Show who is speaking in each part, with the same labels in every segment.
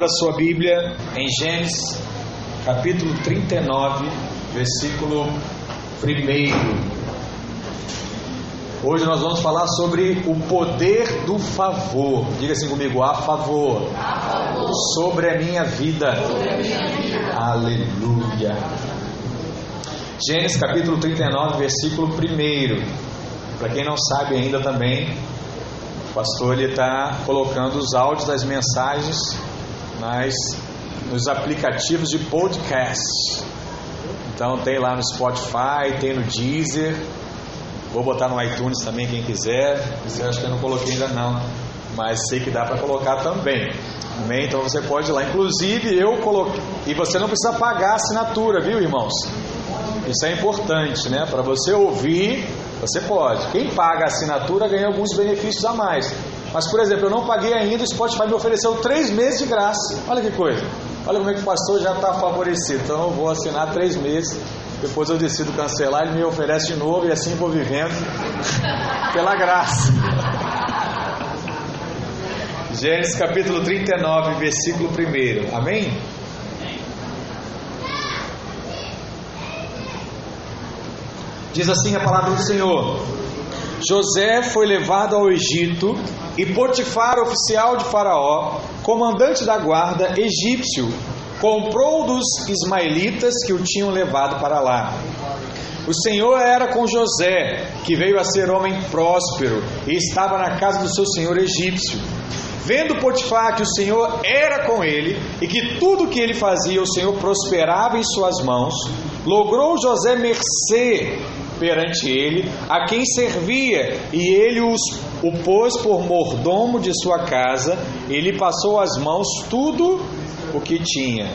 Speaker 1: a sua Bíblia em Gênesis, capítulo 39, versículo 1. Hoje nós vamos falar sobre o poder do favor. Diga assim comigo, a favor.
Speaker 2: A favor.
Speaker 1: Sobre a minha vida.
Speaker 2: Sobre a minha vida.
Speaker 1: Aleluia. Gênesis capítulo 39, versículo 1. Para quem não sabe ainda também, o pastor ele está colocando os áudios das mensagens nas, nos aplicativos de podcast. Então tem lá no Spotify, tem no Deezer. Vou botar no iTunes também quem quiser. Isso eu acho que eu não coloquei ainda não, mas sei que dá para colocar também. Amém? Então você pode ir lá. Inclusive eu coloquei. E você não precisa pagar a assinatura, viu, irmãos? Isso é importante, né? Para você ouvir, você pode. Quem paga a assinatura ganha alguns benefícios a mais. Mas, por exemplo, eu não paguei ainda, o Spotify me ofereceu três meses de graça. Olha que coisa. Olha como é que o pastor já está favorecido. Então eu vou assinar três meses. Depois eu decido cancelar, ele me oferece de novo e assim vou vivendo pela graça. Gênesis capítulo 39, versículo 1. Amém? Diz assim a palavra do Senhor: José foi levado ao Egito e Potifar, oficial de Faraó, comandante da guarda egípcio, comprou dos ismaelitas que o tinham levado para lá. O Senhor era com José, que veio a ser homem próspero e estava na casa do seu senhor egípcio. Vendo Potifar que o Senhor era com ele e que tudo que ele fazia o Senhor prosperava em suas mãos, logrou José mercê perante ele, a quem servia, e ele os, o pôs por mordomo de sua casa, e lhe passou às mãos tudo o que tinha.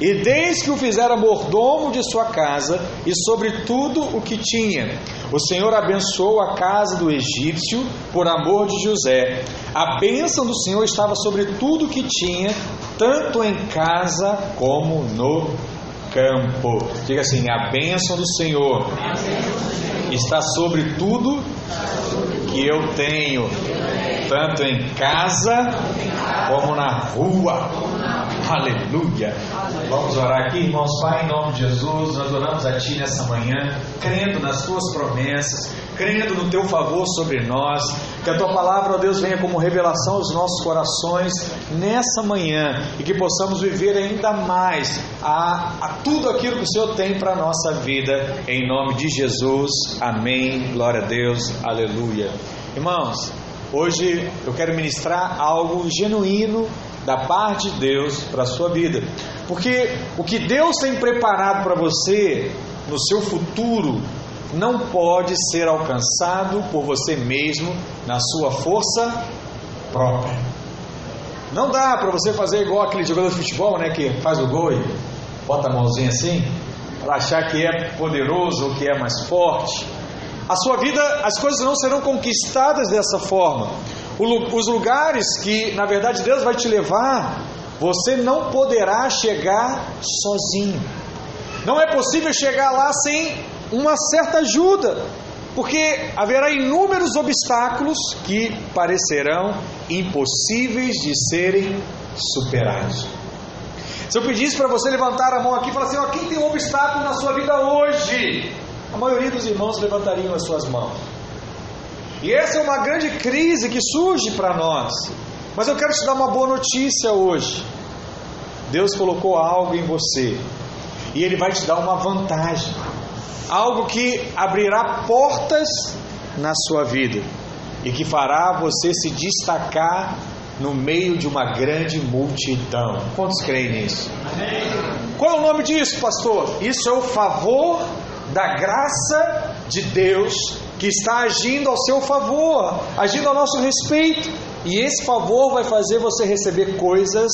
Speaker 1: E desde que o fizera mordomo de sua casa e sobre tudo o que tinha, o Senhor abençoou a casa do egípcio por amor de José. A bênção do Senhor estava sobre tudo o que tinha, tanto em casa como no campo. Diga assim: a bênção do Senhor está sobre tudo que eu tenho, tanto em casa como na rua. Aleluia. Vamos orar aqui, irmãos. Pai, em nome de Jesus, nós oramos a Ti nessa manhã, crendo nas Tuas promessas, crendo no Teu favor sobre nós. Que a Tua palavra, ó Deus, venha como revelação aos nossos corações nessa manhã e que possamos viver ainda mais a, a tudo aquilo que o Senhor tem para a nossa vida. Em nome de Jesus. Amém. Glória a Deus. Aleluia. Irmãos, hoje eu quero ministrar algo genuíno da parte de Deus para a sua vida. Porque o que Deus tem preparado para você no seu futuro não pode ser alcançado por você mesmo na sua força própria. Não dá para você fazer igual aquele jogador de futebol, né, que faz o gol e bota a mãozinha assim, para achar que é poderoso ou que é mais forte. A sua vida, as coisas não serão conquistadas dessa forma. Os lugares que, na verdade, Deus vai te levar, você não poderá chegar sozinho. Não é possível chegar lá sem uma certa ajuda, porque haverá inúmeros obstáculos que parecerão impossíveis de serem superados. Se eu pedisse para você levantar a mão aqui e falar assim: ó, quem tem um obstáculo na sua vida hoje? A maioria dos irmãos levantariam as suas mãos. E essa é uma grande crise que surge para nós. Mas eu quero te dar uma boa notícia hoje. Deus colocou algo em você e Ele vai te dar uma vantagem, algo que abrirá portas na sua vida e que fará você se destacar no meio de uma grande multidão. Quantos creem nisso? Amém. Qual é o nome disso, pastor? Isso é o favor da graça de Deus que está agindo ao seu favor, agindo ao nosso respeito. E esse favor vai fazer você receber coisas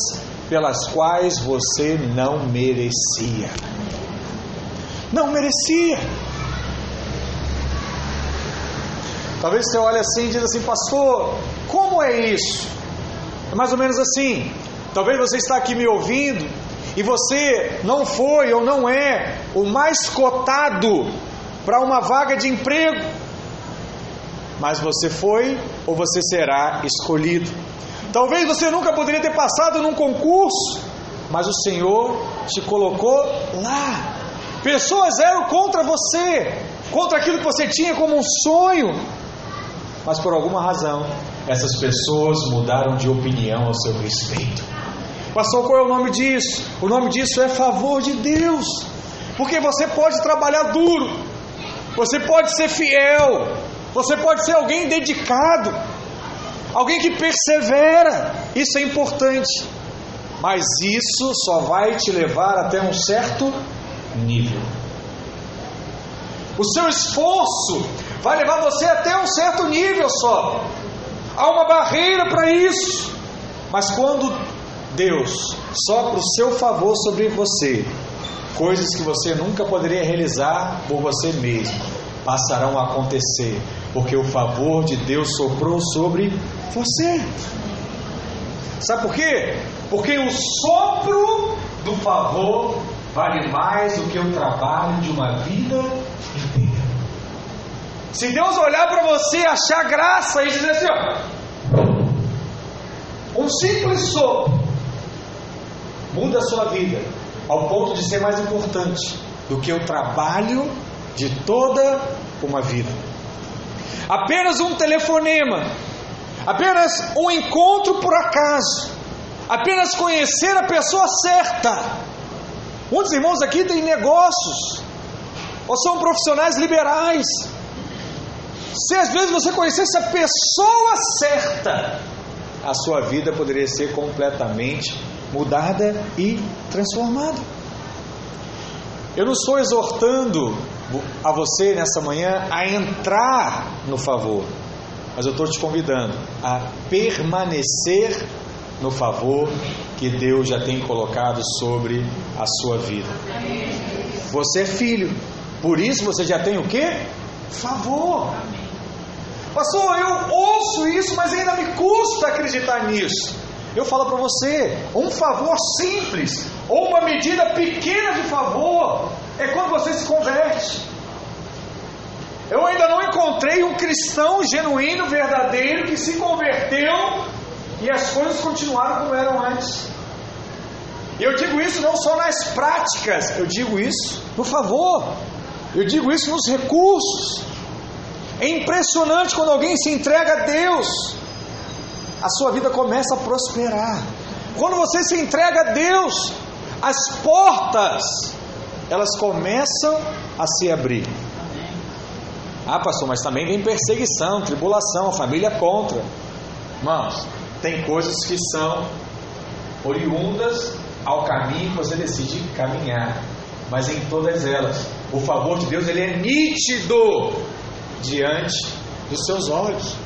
Speaker 1: pelas quais você não merecia. Não merecia. Talvez você olhe assim e diz assim, pastor, como é isso? É mais ou menos assim. Talvez você está aqui me ouvindo e você não foi ou não é o mais cotado para uma vaga de emprego, mas você foi ou você será escolhido. Talvez você nunca poderia ter passado num concurso, mas o Senhor te colocou lá. Pessoas eram contra você, contra aquilo que você tinha como um sonho, mas por alguma razão essas pessoas mudaram de opinião ao seu respeito. Pastor, qual é o nome disso? O nome disso é favor de Deus, porque você pode trabalhar duro, você pode ser fiel, você pode ser alguém dedicado, alguém que persevera, isso é importante, mas isso só vai te levar até um certo nível. O seu esforço vai levar você até um certo nível só. Há uma barreira para isso. Mas quando Deus sopra o seu favor sobre você, coisas que você nunca poderia realizar por você mesmo passarão a acontecer, porque o favor de Deus soprou sobre você. Sabe por quê? Porque o sopro do favor vale mais do que o trabalho de uma vida inteira. Se Deus olhar para você, achar graça e dizer assim, ó, um simples sopro muda a sua vida ao ponto de ser mais importante do que o trabalho de toda uma vida. Apenas um telefonema, apenas um encontro por acaso, apenas conhecer a pessoa certa. Muitos irmãos aqui têm negócios, ou são profissionais liberais. Se às vezes você conhecesse a pessoa certa, a sua vida poderia ser completamente mudada e transformada. Eu não estou exortando a você nessa manhã a entrar no favor, mas eu estou te convidando a permanecer no favor que Deus já tem colocado sobre a sua vida. Você é filho, por isso você já tem o que? Favor. Pastor, eu ouço isso, mas ainda me custa acreditar nisso. Eu falo para você, um favor simples ou uma medida pequena de favor é quando você se converte. Eu ainda não encontrei um cristão genuíno, verdadeiro, que se converteu e as coisas continuaram como eram antes. E eu digo isso não só nas práticas, eu digo isso no favor, eu digo isso nos recursos. É impressionante quando alguém se entrega a Deus, a sua vida começa a prosperar. Quando você se entrega a Deus, as portas elas começam a se abrir. Ah, pastor, mas também vem perseguição, tribulação, a família contra. Irmãos, tem coisas que são oriundas ao caminho que você decide caminhar, mas em todas elas, o favor de Deus ele é nítido diante dos seus olhos.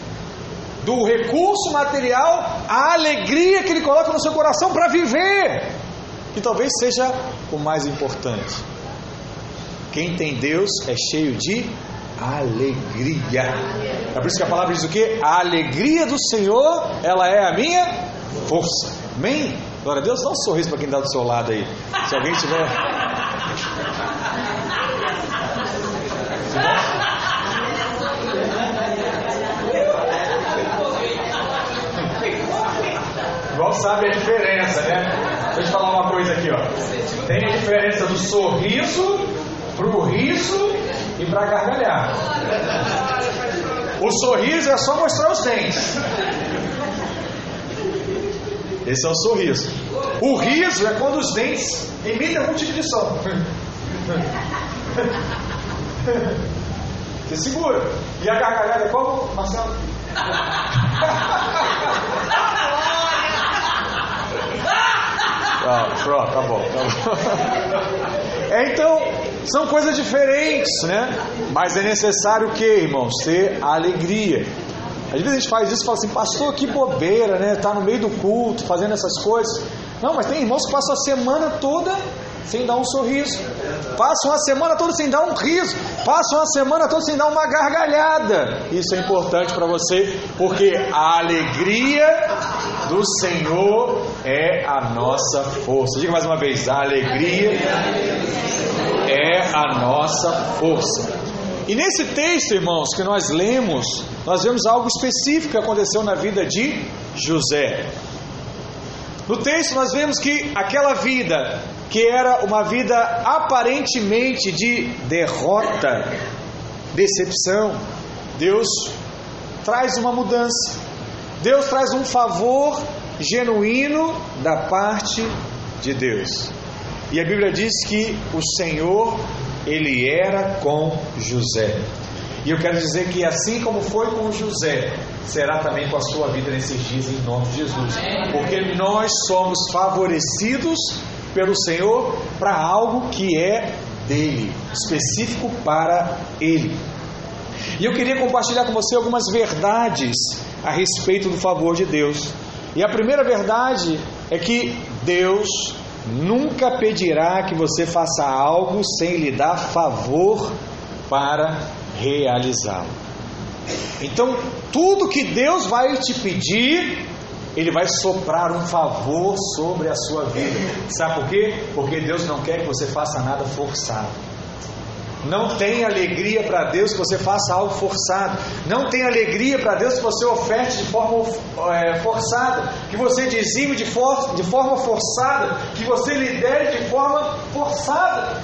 Speaker 1: Do recurso material à alegria que ele coloca no seu coração para viver, que talvez seja o mais importante. Quem tem Deus é cheio de alegria. É por isso que a palavra diz o que? A alegria do Senhor, ela é a minha força. Amém? Glória a Deus, dá um sorriso para quem está do seu lado aí. Se alguém tiver. Igual sabe a diferença, né? Deixa eu te falar uma coisa aqui, ó. Tem a diferença do sorriso pro riso e para gargalhar. O sorriso é só mostrar os dentes. Esse é o sorriso. O riso é quando os dentes emitem algum tipo de som. Você segura. E a gargalhada é como, Marcelo? Ah, pronto, tá bom, tá bom. É, então, são coisas diferentes, né? Mas é necessário o que, irmãos? Ter alegria. Às vezes a gente faz isso e fala assim, pastor, que bobeira, né? Tá no meio do culto, fazendo essas coisas. Não, mas tem irmãos que passam a semana toda sem dar um sorriso. Passam a semana toda sem dar um riso. Passam a semana toda sem dar uma gargalhada. Isso é importante para você, porque a alegria do Senhor é a nossa força. Diga mais uma vez: a alegria é a nossa força. E nesse texto, irmãos, que nós lemos nós vemos algo específico que aconteceu na vida de José. No texto nós vemos que aquela vida, que era uma vida aparentemente de derrota, decepção, Deus traz uma mudança. Deus traz um favor genuíno da parte de Deus. E a Bíblia diz que o Senhor, ele era com José. E eu quero dizer que assim como foi com José, será também com a sua vida nesses dias, em nome de Jesus. Porque nós somos favorecidos pelo Senhor para algo que é dele, específico para ele. E eu queria compartilhar com você algumas verdades a respeito do favor de Deus. E a primeira verdade é que Deus nunca pedirá que você faça algo sem lhe dar favor para realizá-lo. Então, tudo que Deus vai te pedir, Ele vai soprar um favor sobre a sua vida. Sabe por quê? Porque Deus não quer que você faça nada forçado. Não tem alegria para Deus que você faça algo forçado. Não tem alegria para Deus que você oferte de forma é, forçada. Que você dizime de, for, de forma forçada. Que você lidere de forma forçada.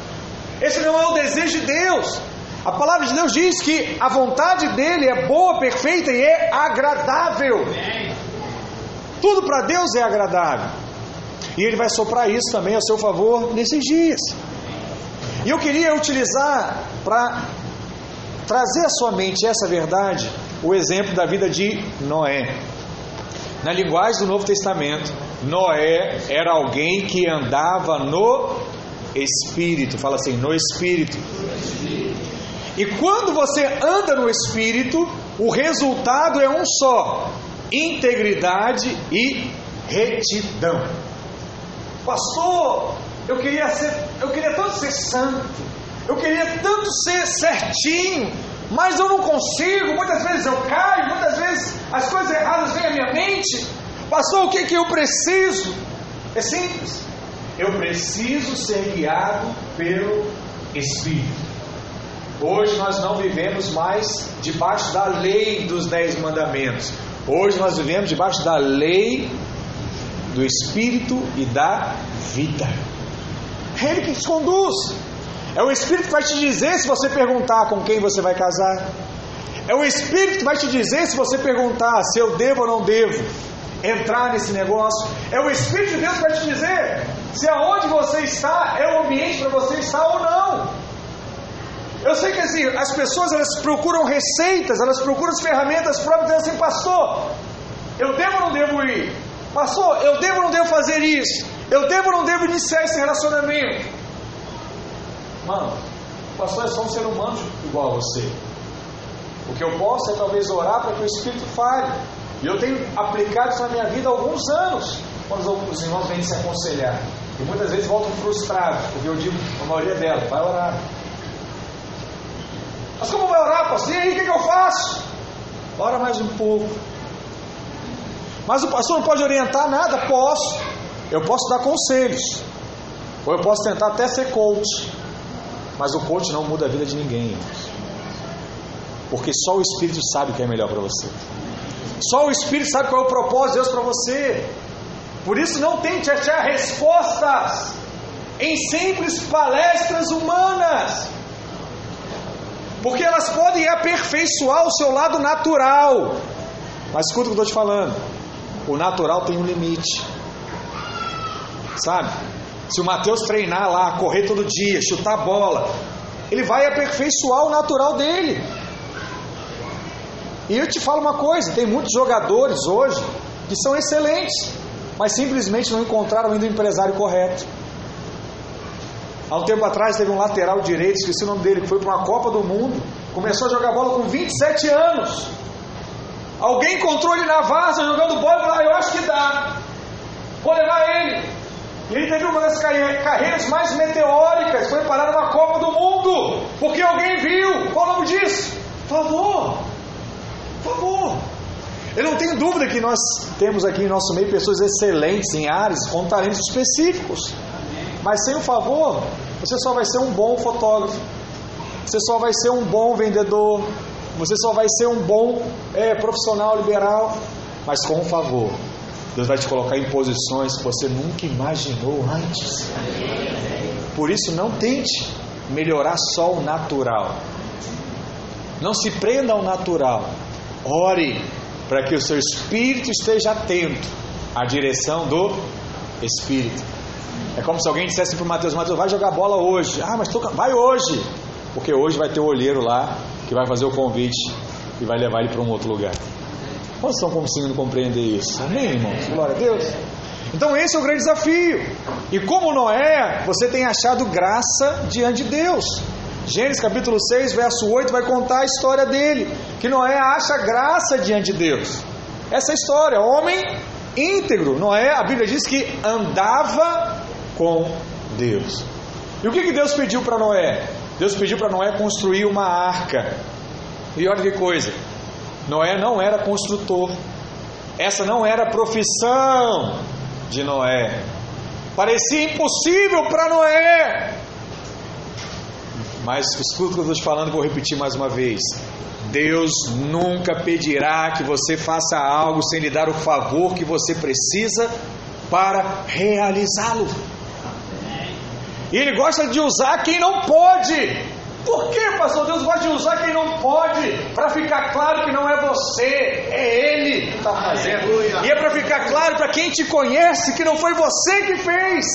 Speaker 1: Esse não é o desejo de Deus. A palavra de Deus diz que a vontade dele é boa, perfeita e é agradável. Tudo para Deus é agradável. E ele vai soprar isso também a seu favor nesses dias. E eu queria utilizar para trazer à sua mente essa verdade o exemplo da vida de Noé. Na linguagem do Novo Testamento, Noé era alguém que andava no Espírito. Fala assim, no Espírito. E quando você anda no Espírito, o resultado é um só: integridade e retidão. Pastor, eu queria ser, eu queria tanto ser santo, eu queria tanto ser certinho, mas eu não consigo. Muitas vezes eu caio, muitas vezes as coisas erradas vêm à minha mente. Pastor, o que que eu preciso? É simples. Eu preciso ser guiado pelo Espírito. Hoje nós não vivemos mais debaixo da lei dos dez mandamentos. Hoje nós vivemos debaixo da lei do Espírito e da vida. É Ele que te conduz. É o Espírito que vai te dizer se você perguntar com quem você vai casar. É o Espírito que vai te dizer se você perguntar se eu devo ou não devo entrar nesse negócio. É o Espírito de Deus que vai te dizer se aonde você está é o ambiente para você estar ou não. Eu sei que assim, as pessoas elas procuram receitas, elas procuram as ferramentas próprias, dizendo assim, pastor, eu devo ou não devo ir? Pastor, eu devo ou não devo fazer isso? Eu devo ou não devo iniciar esse relacionamento? Mano, o pastor é só um ser humano igual a você. O que eu posso é talvez orar para que o Espírito fale. E eu tenho aplicado isso na minha vida há alguns anos, quando os irmãos vêm se aconselhar. E muitas vezes voltam frustrados, porque eu digo, a maioria dela, vai orar. Mas como vai orar, pastor? E aí, o que, que eu faço? Ora mais um pouco. Mas o pastor não pode orientar nada? Posso. Eu posso dar conselhos. Ou eu posso tentar até ser coach. Mas o coach não muda a vida de ninguém. Porque só o Espírito sabe o que é melhor para você. Só o Espírito sabe qual é o propósito de Deus para você. Por isso não tente achar respostas em simples palestras humanas. Porque elas podem aperfeiçoar o seu lado natural. Mas escuta o que eu estou te falando. O natural tem um limite. Sabe? Se o Mateus treinar lá, correr todo dia, chutar bola, ele vai aperfeiçoar o natural dele. E eu te falo uma coisa: tem muitos jogadores hoje que são excelentes, mas simplesmente não encontraram ainda o empresário correto. Há um tempo atrás teve um lateral direito, esqueci o nome dele, que foi para uma Copa do Mundo, começou a jogar bola com 27 anos. Alguém encontrou ele na vaza jogando bola e falou: ah, Eu acho que dá, vou levar ele. E ele teve uma das carreiras mais meteóricas, foi parar numa Copa do Mundo, porque alguém viu. Qual o nome disso? Favor, favor. Eu não tenho dúvida que nós temos aqui em nosso meio pessoas excelentes em áreas com talentos específicos. Mas sem o favor, você só vai ser um bom fotógrafo, você só vai ser um bom vendedor, você só vai ser um bom é, profissional liberal, mas com um favor. Deus vai te colocar em posições que você nunca imaginou antes. Por isso, não tente melhorar só o natural. Não se prenda ao natural. Ore para que o seu espírito esteja atento à direção do Espírito. É como se alguém dissesse para o Mateus: Mateus, vai jogar bola hoje. Ah, mas tô... vai hoje. Porque hoje vai ter o olheiro lá que vai fazer o convite e vai levar ele para um outro lugar. Quantos estão conseguindo compreender isso? Amém, irmãos? Glória a Deus. Então, esse é o grande desafio. E como Noé, você tem achado graça diante de Deus. Gênesis capítulo 6, verso 8 vai contar a história dele, que Noé acha graça diante de Deus. Essa é história, homem íntegro. Noé, a Bíblia diz que andava com Deus. E o que, que Deus pediu para Noé? Deus pediu para Noé construir uma arca. E olha que coisa, Noé não era construtor. Essa não era a profissão de Noé. Parecia impossível para Noé. Mas escuta o que eu estou falando, vou repetir mais uma vez. Deus nunca pedirá que você faça algo sem lhe dar o favor que você precisa para realizá-lo. E Ele gosta de usar quem não pode. Por que, pastor? Deus gosta de usar quem não pode, para ficar claro que não é você, é Ele que está fazendo. E é para ficar claro para quem te conhece que não foi você que fez,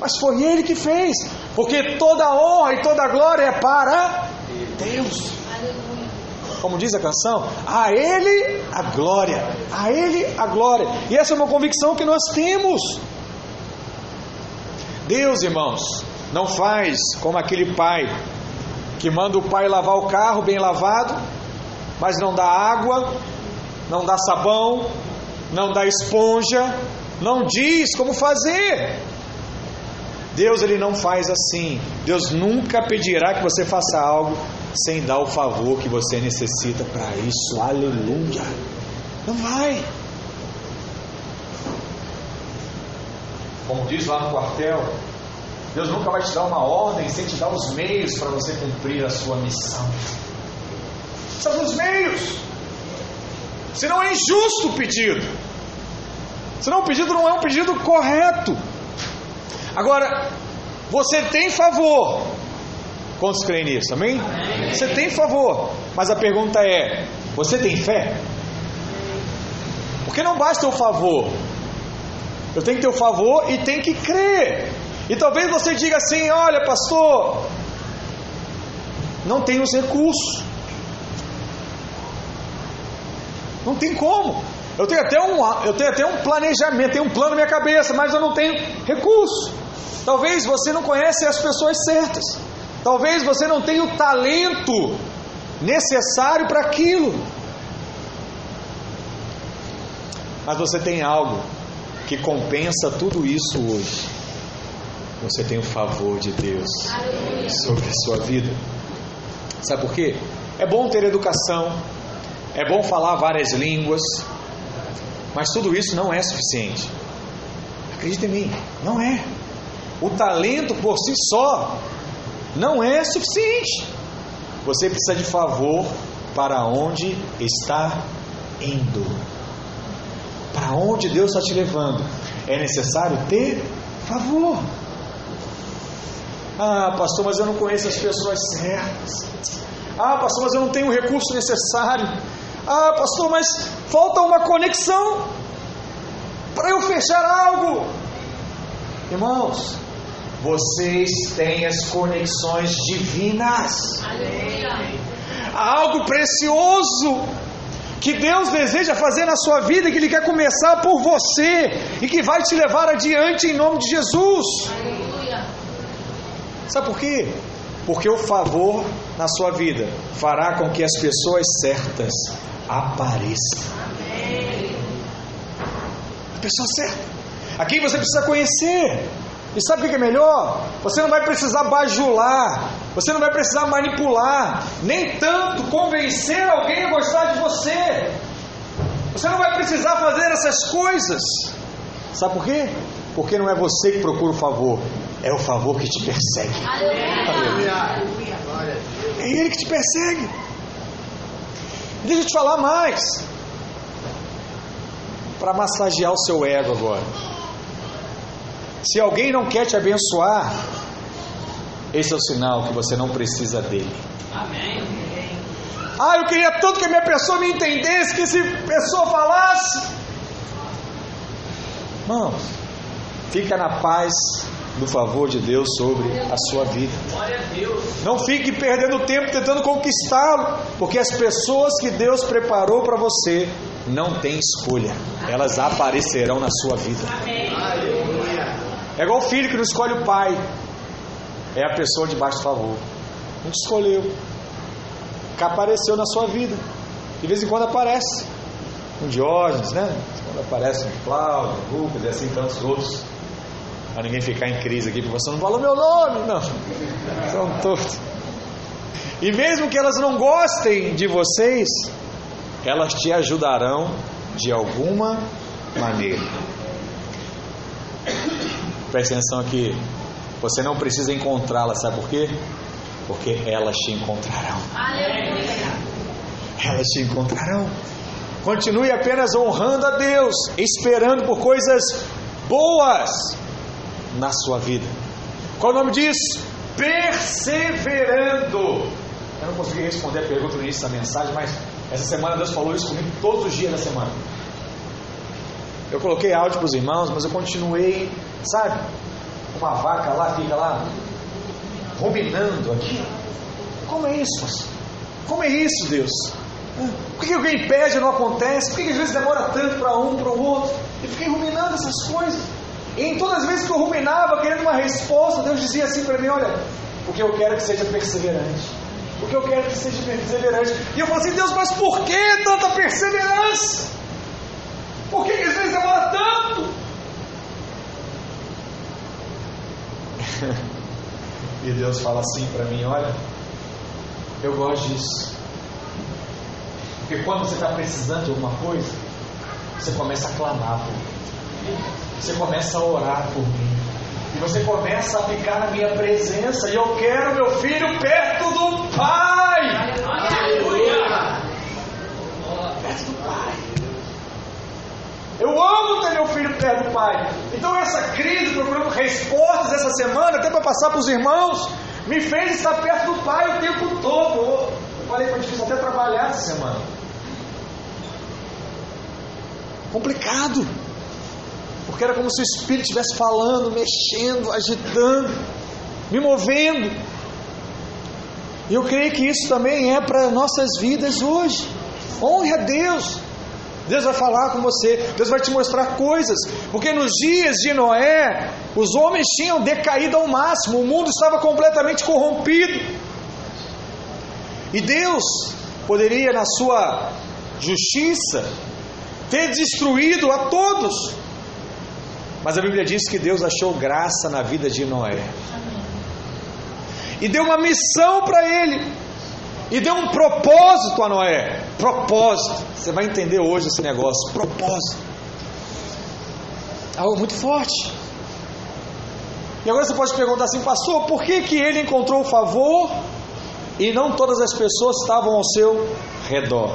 Speaker 1: mas foi Ele que fez, porque toda honra e toda glória é para Deus. Como diz a canção, a Ele a glória, a Ele a glória. E essa é uma convicção que nós temos. Deus, irmãos, não faz como aquele pai que manda o pai lavar o carro bem lavado, mas não dá água, não dá sabão, não dá esponja, não diz como fazer. Deus ele não faz assim. Deus nunca pedirá que você faça algo sem dar o favor que você necessita para isso. Aleluia. Não vai. Como diz lá no quartel, Deus nunca vai te dar uma ordem sem te dar os meios para você cumprir a sua missão. São os meios. Senão é injusto o pedido. Senão o pedido não é um pedido correto. Agora, você tem favor. Quantos creem nisso? Amém? Amém? Você tem favor. Mas a pergunta é: você tem fé? Porque não basta o favor. Eu tenho que ter o favor e tenho que crer. E talvez você diga assim: olha, pastor, não tenho os recursos. Não tem como. Eu tenho até um, eu tenho até um planejamento, tenho um plano na minha cabeça, mas eu não tenho recurso. Talvez você não conhece as pessoas certas. Talvez você não tenha o talento necessário para aquilo. Mas você tem algo que compensa tudo isso hoje. Você tem o favor de Deus sobre a sua vida. Sabe por quê? É bom ter educação, é bom falar várias línguas, mas tudo isso não é suficiente. Acredite em mim, não é. O talento por si só não é suficiente. Você precisa de favor para onde está indo. Para onde Deus está te levando. É necessário ter favor. Ah, pastor, mas eu não conheço as pessoas certas. Ah, pastor, mas eu não tenho o recurso necessário. Ah, pastor, mas falta uma conexão para eu fechar algo. Irmãos, vocês têm as conexões divinas. Aleluia. Algo precioso que Deus deseja fazer na sua vida que Ele quer começar por você e que vai te levar adiante em nome de Jesus. Aleluia. Sabe por quê? Porque o favor na sua vida fará com que as pessoas certas apareçam. A pessoa certa. A quem você precisa conhecer. E sabe o que é melhor? Você não vai precisar bajular, você não vai precisar manipular, nem tanto convencer alguém a gostar de você. Você não vai precisar fazer essas coisas. Sabe por quê? Porque não é você que procura o favor, é o favor que te persegue. Aleluia. É ele que te persegue. Deixa eu te falar mais. Para massagear o seu ego agora. Se alguém não quer te abençoar, esse é o sinal que você não precisa dele.
Speaker 2: Amém.
Speaker 1: Ah, eu queria tanto que a minha pessoa me entendesse, que essa pessoa falasse. Irmãos, fica na paz do favor de Deus sobre a sua vida. Não fique perdendo tempo tentando conquistá-lo, porque as pessoas que Deus preparou para você não têm escolha, elas aparecerão na sua vida. É igual o filho que não escolhe o pai, é a pessoa de baixo favor. Não te escolheu, que apareceu na sua vida. De vez em quando aparece. Um Diógenes, né? Quando aparece um Cláudio, um Lucas e assim tantos outros. Para ninguém ficar em crise aqui, porque você não falou meu nome, não. São todos. E mesmo que elas não gostem de vocês, elas te ajudarão de alguma maneira. Preste atenção aqui. Você não precisa encontrá-las, sabe por quê? Porque elas te encontrarão. Elas te encontrarão. Continue apenas honrando a Deus, esperando por coisas boas na sua vida. Qual o nome disso? Perseverando. Eu não consegui responder a pergunta no início da mensagem, mas essa semana Deus falou isso comigo todos os dias da semana. Eu coloquei áudio para os irmãos, mas eu continuei, sabe? Uma vaca lá, fica lá, ruminando aqui. Como é isso? Como é isso, Deus? Por que alguém pede e não acontece? Por que às vezes demora tanto para um, para o outro? Eu fiquei ruminando essas coisas. E em todas as vezes que eu ruminava, querendo uma resposta, Deus dizia assim para mim: Olha, porque eu quero que seja perseverante. Porque eu quero que seja perseverante. E eu falei assim: Deus, mas por que tanta perseverança? Por que às vezes demora tanto? e Deus fala assim para mim: Olha, eu gosto disso. Porque quando você está precisando de alguma coisa, você começa a clamar por. Você começa a orar por mim. E você começa a ficar na minha presença. E eu quero meu filho perto do Pai.
Speaker 2: Aleluia.
Speaker 1: Perto do Pai. Eu amo ter meu filho perto do Pai. Então essa crise, procurando respostas essa semana, até para passar para os irmãos, me fez estar perto do Pai o tempo todo. Eu falei para difícil até trabalhar essa semana. Complicado. Porque era como se o Espírito estivesse falando, mexendo, agitando, me movendo. E eu creio que isso também é para nossas vidas hoje. Honre a Deus. Deus vai falar com você, Deus vai te mostrar coisas, porque nos dias de Noé, os homens tinham decaído ao máximo, o mundo estava completamente corrompido. E Deus poderia, na sua justiça, ter destruído a todos. Mas a Bíblia diz que Deus achou graça na vida de Noé. E deu uma missão para ele. E deu um propósito a Noé. Propósito. Você vai entender hoje esse negócio. Propósito. Algo muito forte. E agora você pode perguntar assim, pastor, por que, que ele encontrou favor e não todas as pessoas estavam ao seu redor?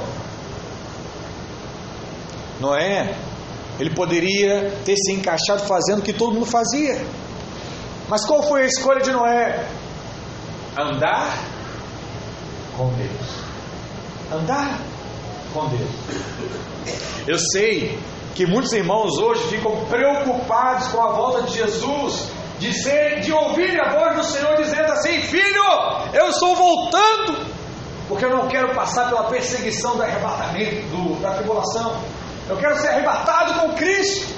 Speaker 1: Noé, ele poderia ter se encaixado fazendo o que todo mundo fazia. Mas qual foi a escolha de Noé? Andar com Deus. Andar com Deus. Eu sei que muitos irmãos hoje ficam preocupados com a volta de Jesus, de, ser, de ouvir a voz do Senhor dizendo assim: Filho, eu estou voltando, porque eu não quero passar pela perseguição do arrebatamento, do, da tribulação. Eu quero ser arrebatado com Cristo.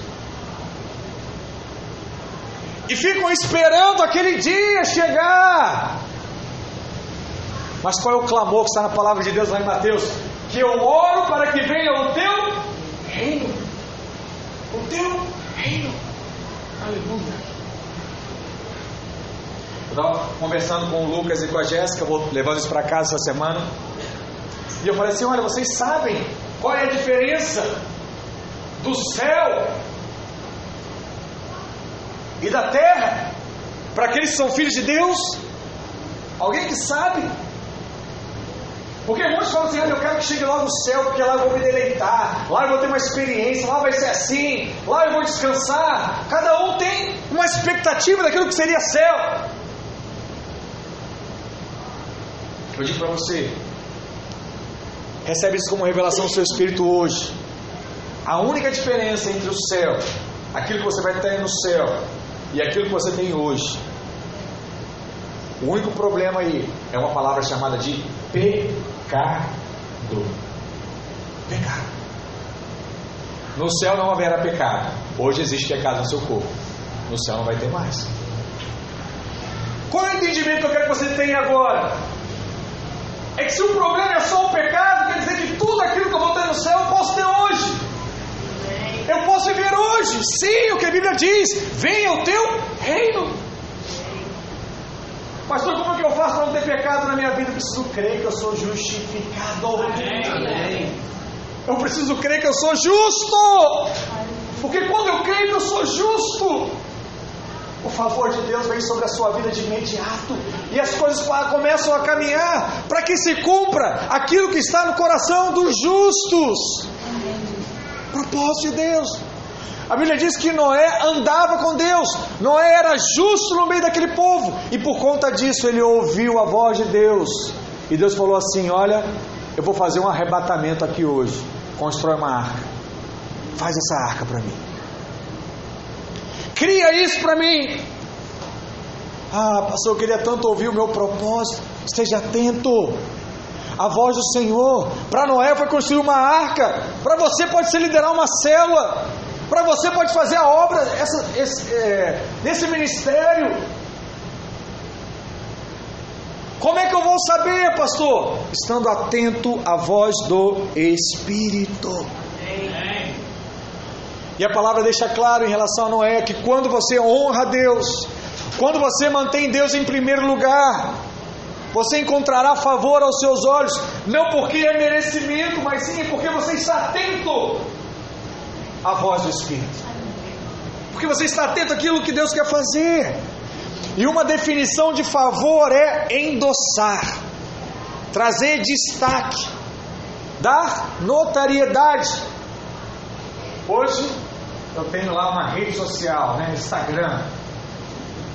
Speaker 1: E ficam esperando aquele dia chegar. Mas qual é o clamor que está na palavra de Deus lá em Mateus? Que eu oro para que venha o teu reino. O teu reino. Aleluia. Eu estava conversando com o Lucas e com a Jéssica, vou levando isso para casa essa semana. E eu falei assim: olha, vocês sabem qual é a diferença do céu e da terra para aqueles que são filhos de Deus? Alguém que sabe? Porque muitos falam assim, ah, eu quero que chegue logo o céu, porque lá eu vou me deleitar, lá eu vou ter uma experiência, lá vai ser assim, lá eu vou descansar. Cada um tem uma expectativa daquilo que seria céu. Eu digo para você, recebe isso como revelação do seu espírito hoje. A única diferença entre o céu, aquilo que você vai ter no céu, e aquilo que você tem hoje, o único problema aí é uma palavra chamada de pecado. Pecado. No céu não haverá pecado. Hoje existe pecado no seu corpo. No céu não vai ter mais. Qual é o entendimento que eu quero que você tenha agora? É que se o problema é só o pecado, quer dizer que tudo aquilo que eu vou ter no céu eu posso ter hoje. Eu posso viver hoje. Sim, o que a Bíblia diz: venha o teu reino. Pastor, como é que eu faço para não ter pecado na minha vida? Eu preciso crer que eu sou justificado. Eu preciso crer que eu sou justo. Porque quando eu creio que eu sou justo, o favor de Deus vem sobre a sua vida de imediato. E as coisas começam a caminhar para que se cumpra aquilo que está no coração dos justos. Propósito de Deus. A Bíblia diz que Noé andava com Deus, Noé era justo no meio daquele povo, e por conta disso ele ouviu a voz de Deus. E Deus falou assim: Olha, eu vou fazer um arrebatamento aqui hoje. Constrói uma arca. Faz essa arca para mim. Cria isso para mim. Ah, pastor, eu queria tanto ouvir o meu propósito. Esteja atento. A voz do Senhor. Para Noé foi construir uma arca. Para você pode ser liderar uma célula. Para você pode fazer a obra essa, esse, é, nesse ministério. Como é que eu vou saber, pastor? Estando atento à voz do Espírito. E a palavra deixa claro em relação a Noé que quando você honra a Deus, quando você mantém Deus em primeiro lugar, você encontrará favor aos seus olhos, não porque é merecimento, mas sim porque você está atento à voz do Espírito. Porque você está atento àquilo que Deus quer fazer. E uma definição de favor é endossar, trazer destaque, dar notariedade. Hoje eu tenho lá uma rede social, né, Instagram.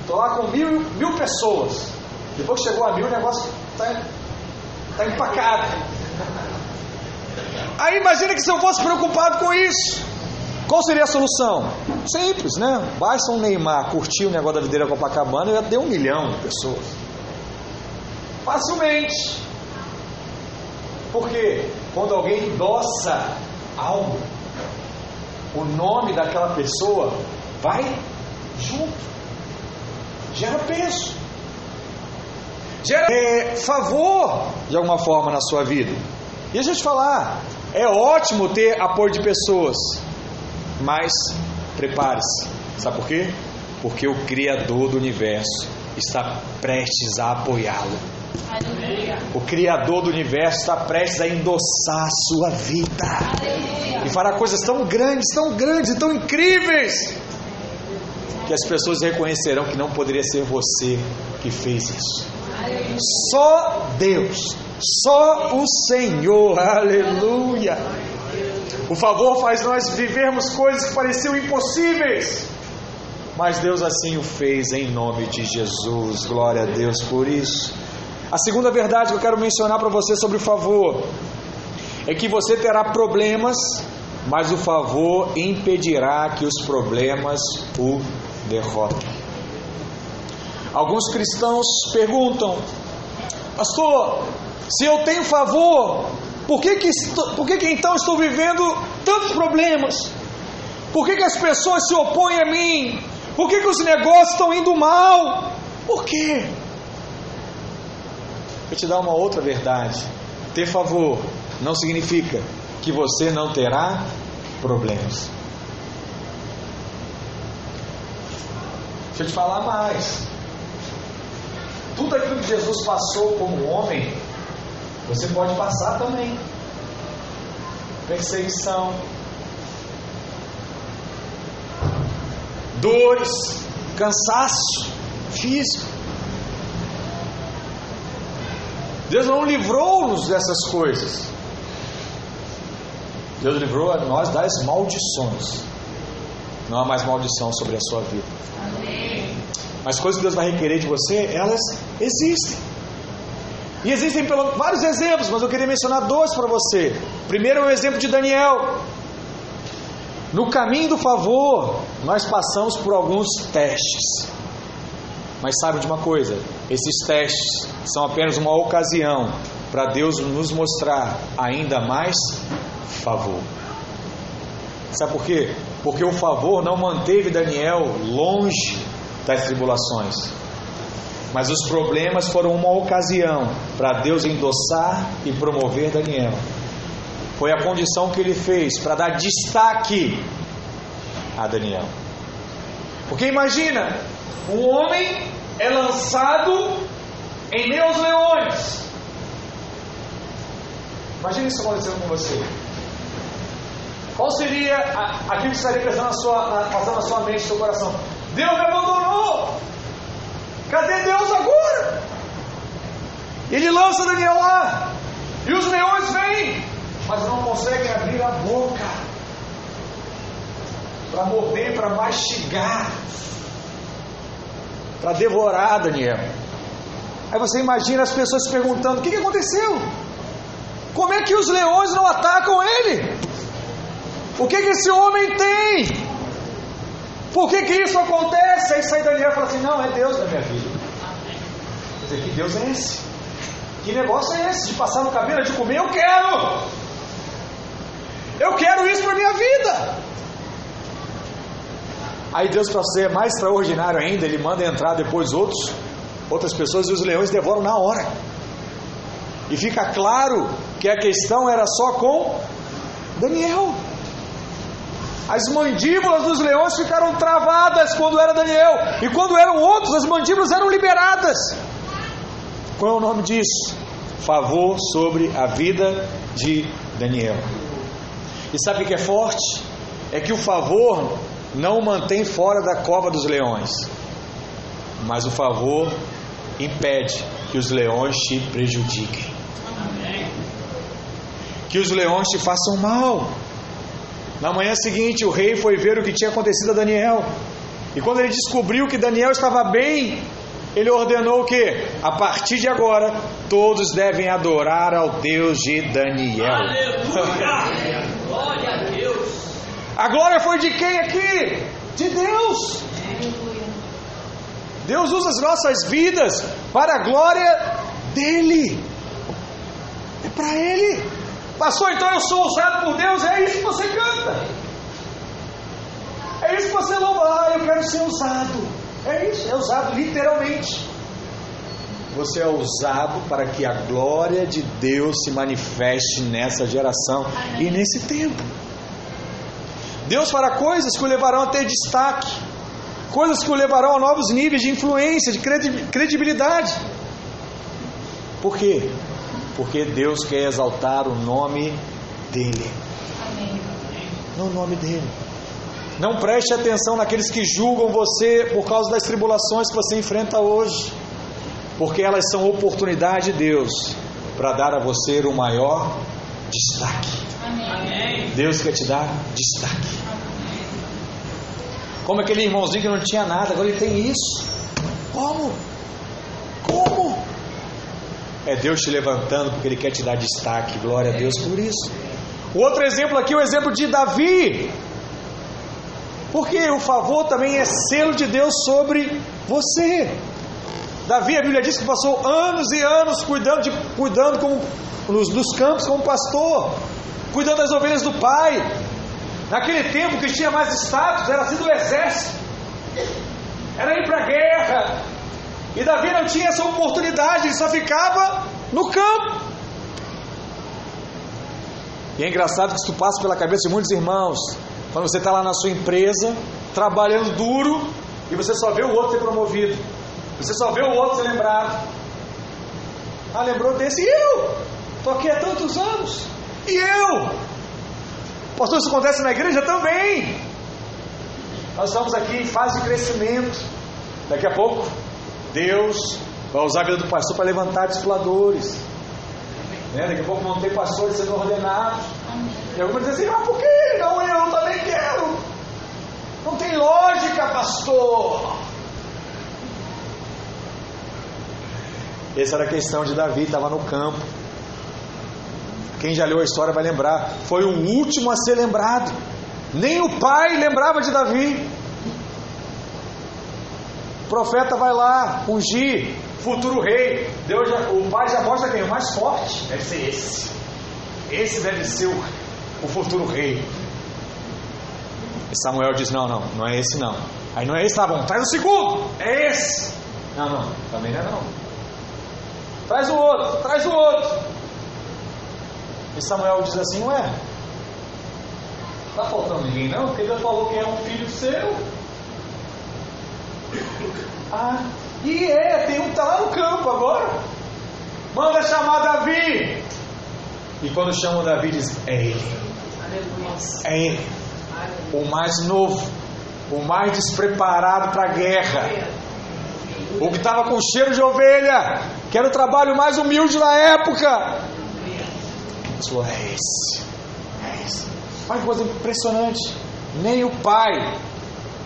Speaker 1: Estou lá com mil, mil pessoas. Depois que chegou a mil, o negócio está tá empacado. Aí imagina que se eu fosse preocupado com isso, qual seria a solução? Simples, né? Basta um Neymar curtir o negócio da videira Copacabana e já ter um milhão de pessoas. Facilmente. Porque quando alguém endossa algo, o nome daquela pessoa vai junto. Gera peso. Gera é, favor de alguma forma na sua vida. E deixa eu te falar, é ótimo ter apoio de pessoas, mas prepare-se. Sabe por quê? Porque o Criador do universo está prestes a apoiá-lo. O Criador do universo está prestes a endossar a sua vida. E fará coisas tão grandes, tão grandes e tão incríveis que as pessoas reconhecerão que não poderia ser você que fez isso. Só Deus, só o Senhor, aleluia. O favor faz nós vivermos coisas que pareciam impossíveis, mas Deus assim o fez em nome de Jesus. Glória a Deus por isso. A segunda verdade que eu quero mencionar para você sobre o favor é que você terá problemas, mas o favor impedirá que os problemas o derrotem. Alguns cristãos perguntam, pastor, se eu tenho favor, por que, que, estou, por que, que então estou vivendo tantos problemas? Por que, que as pessoas se opõem a mim? Por que, que os negócios estão indo mal? Por quê? Vou te dar uma outra verdade. Ter favor não significa que você não terá problemas. Deixa eu te falar mais. Tudo aquilo que Jesus passou como homem, você pode passar também. Perseguição, dores, cansaço físico. Deus não livrou-nos dessas coisas. Deus livrou a nós das maldições. Não há mais maldição sobre a sua vida.
Speaker 2: Amém.
Speaker 1: Mas coisas que Deus vai requerer de você, elas existem. E existem pelo, vários exemplos, mas eu queria mencionar dois para você. Primeiro é o exemplo de Daniel. No caminho do favor, nós passamos por alguns testes. Mas sabe de uma coisa? Esses testes são apenas uma ocasião para Deus nos mostrar ainda mais favor. Sabe por quê? Porque o favor não manteve Daniel longe das tribulações. Mas os problemas foram uma ocasião para Deus endossar e promover Daniel. Foi a condição que ele fez para dar destaque a Daniel. Porque imagina, um homem é lançado em aos leões. Imagina isso acontecendo com você. Qual seria aquilo que estaria pensando na sua, passando na sua mente, no seu coração? Deus me abandonou! Cadê Deus agora? Ele lança Daniel lá. E os leões vêm, mas não conseguem abrir a boca para morder, para mastigar, para devorar Daniel. Aí você imagina as pessoas se perguntando: o que, que aconteceu? Como é que os leões não atacam ele? O que, que esse homem tem? Por que, que isso acontece? Aí sai Daniel e fala assim: Não, é Deus na minha vida. Quer dizer, que Deus é esse? Que negócio é esse de passar no cabelo, de comer? Eu quero! Eu quero isso para minha vida! Aí Deus, para ser mais extraordinário ainda, Ele manda entrar depois outros, outras pessoas e os leões devoram na hora. E fica claro que a questão era só com Daniel. As mandíbulas dos leões ficaram travadas quando era Daniel, e quando eram outros, as mandíbulas eram liberadas. Qual é o nome disso? Favor sobre a vida de Daniel. E sabe o que é forte? É que o favor não o mantém fora da cova dos leões, mas o favor impede que os leões te prejudiquem, que os leões te façam mal. Na manhã seguinte, o rei foi ver o que tinha acontecido a Daniel. E quando ele descobriu que Daniel estava bem, ele ordenou que, a partir de agora, todos devem adorar ao Deus de Daniel.
Speaker 2: Aleluia! Glória a Deus!
Speaker 1: A glória foi de quem aqui? De Deus. Deus usa as nossas vidas para a glória dele. É para ele. Pastor, então eu sou usado por Deus, é isso que você canta. É isso que você louva. Ah, eu quero ser usado. É isso, é usado literalmente. Você é usado para que a glória de Deus se manifeste nessa geração e nesse tempo. Deus fará coisas que o levarão a ter destaque, coisas que o levarão a novos níveis de influência, de credibilidade. Por quê? Porque Deus quer exaltar o nome dele.
Speaker 2: Amém.
Speaker 1: No nome dele. Não preste atenção naqueles que julgam você por causa das tribulações que você enfrenta hoje, porque elas são oportunidade de Deus para dar a você o maior destaque.
Speaker 2: Amém.
Speaker 1: Deus quer te dar destaque. Como aquele irmãozinho que não tinha nada, agora ele tem isso. Como? Como? É Deus te levantando porque Ele quer te dar destaque. Glória a Deus por isso. O outro exemplo aqui é o exemplo de Davi. Porque o favor também é selo de Deus sobre você. Davi, a Bíblia diz que passou anos e anos cuidando, de, cuidando nos, nos campos como pastor, cuidando das ovelhas do pai. Naquele tempo que tinha mais status era assim do exército, era ir para a guerra. E Davi não tinha essa oportunidade, ele só ficava no campo. E é engraçado que isso passa pela cabeça de muitos irmãos. Quando você está lá na sua empresa, trabalhando duro, e você só vê o outro ser promovido. Você só vê o outro ser lembrado. Ah, lembrou desse? E eu? Estou aqui há tantos anos. E eu? Pastor, isso acontece na igreja também. Nós estamos aqui em fase de crescimento. Daqui a pouco, Deus vai usar a vida do pastor para levantar discipuladores. Né? Daqui a pouco vão ter pastores sendo ordenados. E alguns dizem assim, mas por que ele não? Eu também quero. Não tem lógica, pastor. Essa era a questão de Davi, estava no campo. Quem já leu a história vai lembrar. Foi o último a ser lembrado. Nem o pai lembrava de Davi. O profeta vai lá, ungir, futuro rei. Deus já, o pai já mostra quem? O mais forte. Deve ser esse. Esse deve ser o, o futuro rei. E Samuel diz: Não, não, não é esse não. Aí não é esse, tá bom, traz o segundo. É esse. Não, não, também não é não. Traz o outro, traz o outro. E Samuel diz assim: Ué, tá faltando ninguém não? Porque Deus falou que é um filho seu. Ah, e é, tem um que tá lá no campo agora. Manda chamar Davi. E quando chamam Davi, diz: É ele. É. O mais novo, o mais despreparado para a guerra. O que estava com cheiro de ovelha, que era o trabalho mais humilde na época. Falou, é esse, é esse. Olha que coisa impressionante. Nem o pai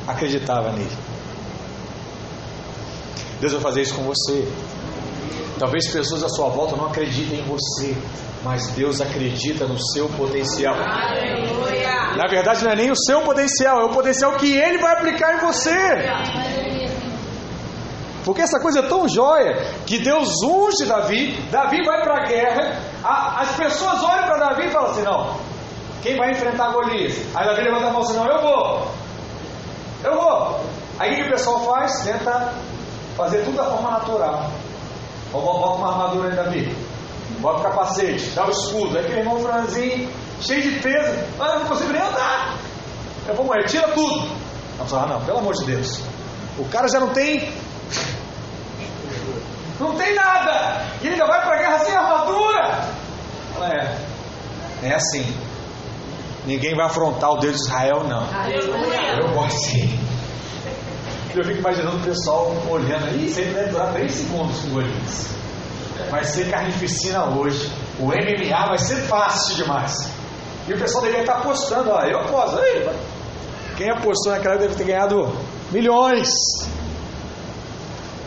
Speaker 1: acreditava nele. Deus vai fazer isso com você. Talvez pessoas à sua volta não acreditem em você, mas Deus acredita no seu potencial. Na verdade, não é nem o seu potencial, é o potencial que Ele vai aplicar em você. Porque essa coisa é tão jóia que Deus unge Davi, Davi vai para a guerra, as pessoas olham para Davi e falam assim: não, quem vai enfrentar Golias? Aí Davi levanta a mão assim: não, eu vou, eu vou. Aí o que o pessoal faz? Tenta fazer tudo da forma natural. Bota uma armadura em Davi, bota o capacete, dá o escudo, aí aquele irmão franzinho, cheio de peso, ah, eu não consigo nem andar. Eu vou morrer, tira tudo. Vamos falar, ah, não, pelo amor de Deus. O cara já não tem não tem nada. E ele ainda vai para a guerra sem armadura. É, é assim. Ninguém vai afrontar o Deus de Israel, não. Eu gosto sim. Eu fico imaginando o pessoal olhando aí, aí deve durar 3 segundos com Golias. Vai ser carnificina hoje. O MMA vai ser fácil demais. E o pessoal deveria estar apostando, ó, eu aposto. Aí, quem apostou naquela deve ter ganhado milhões.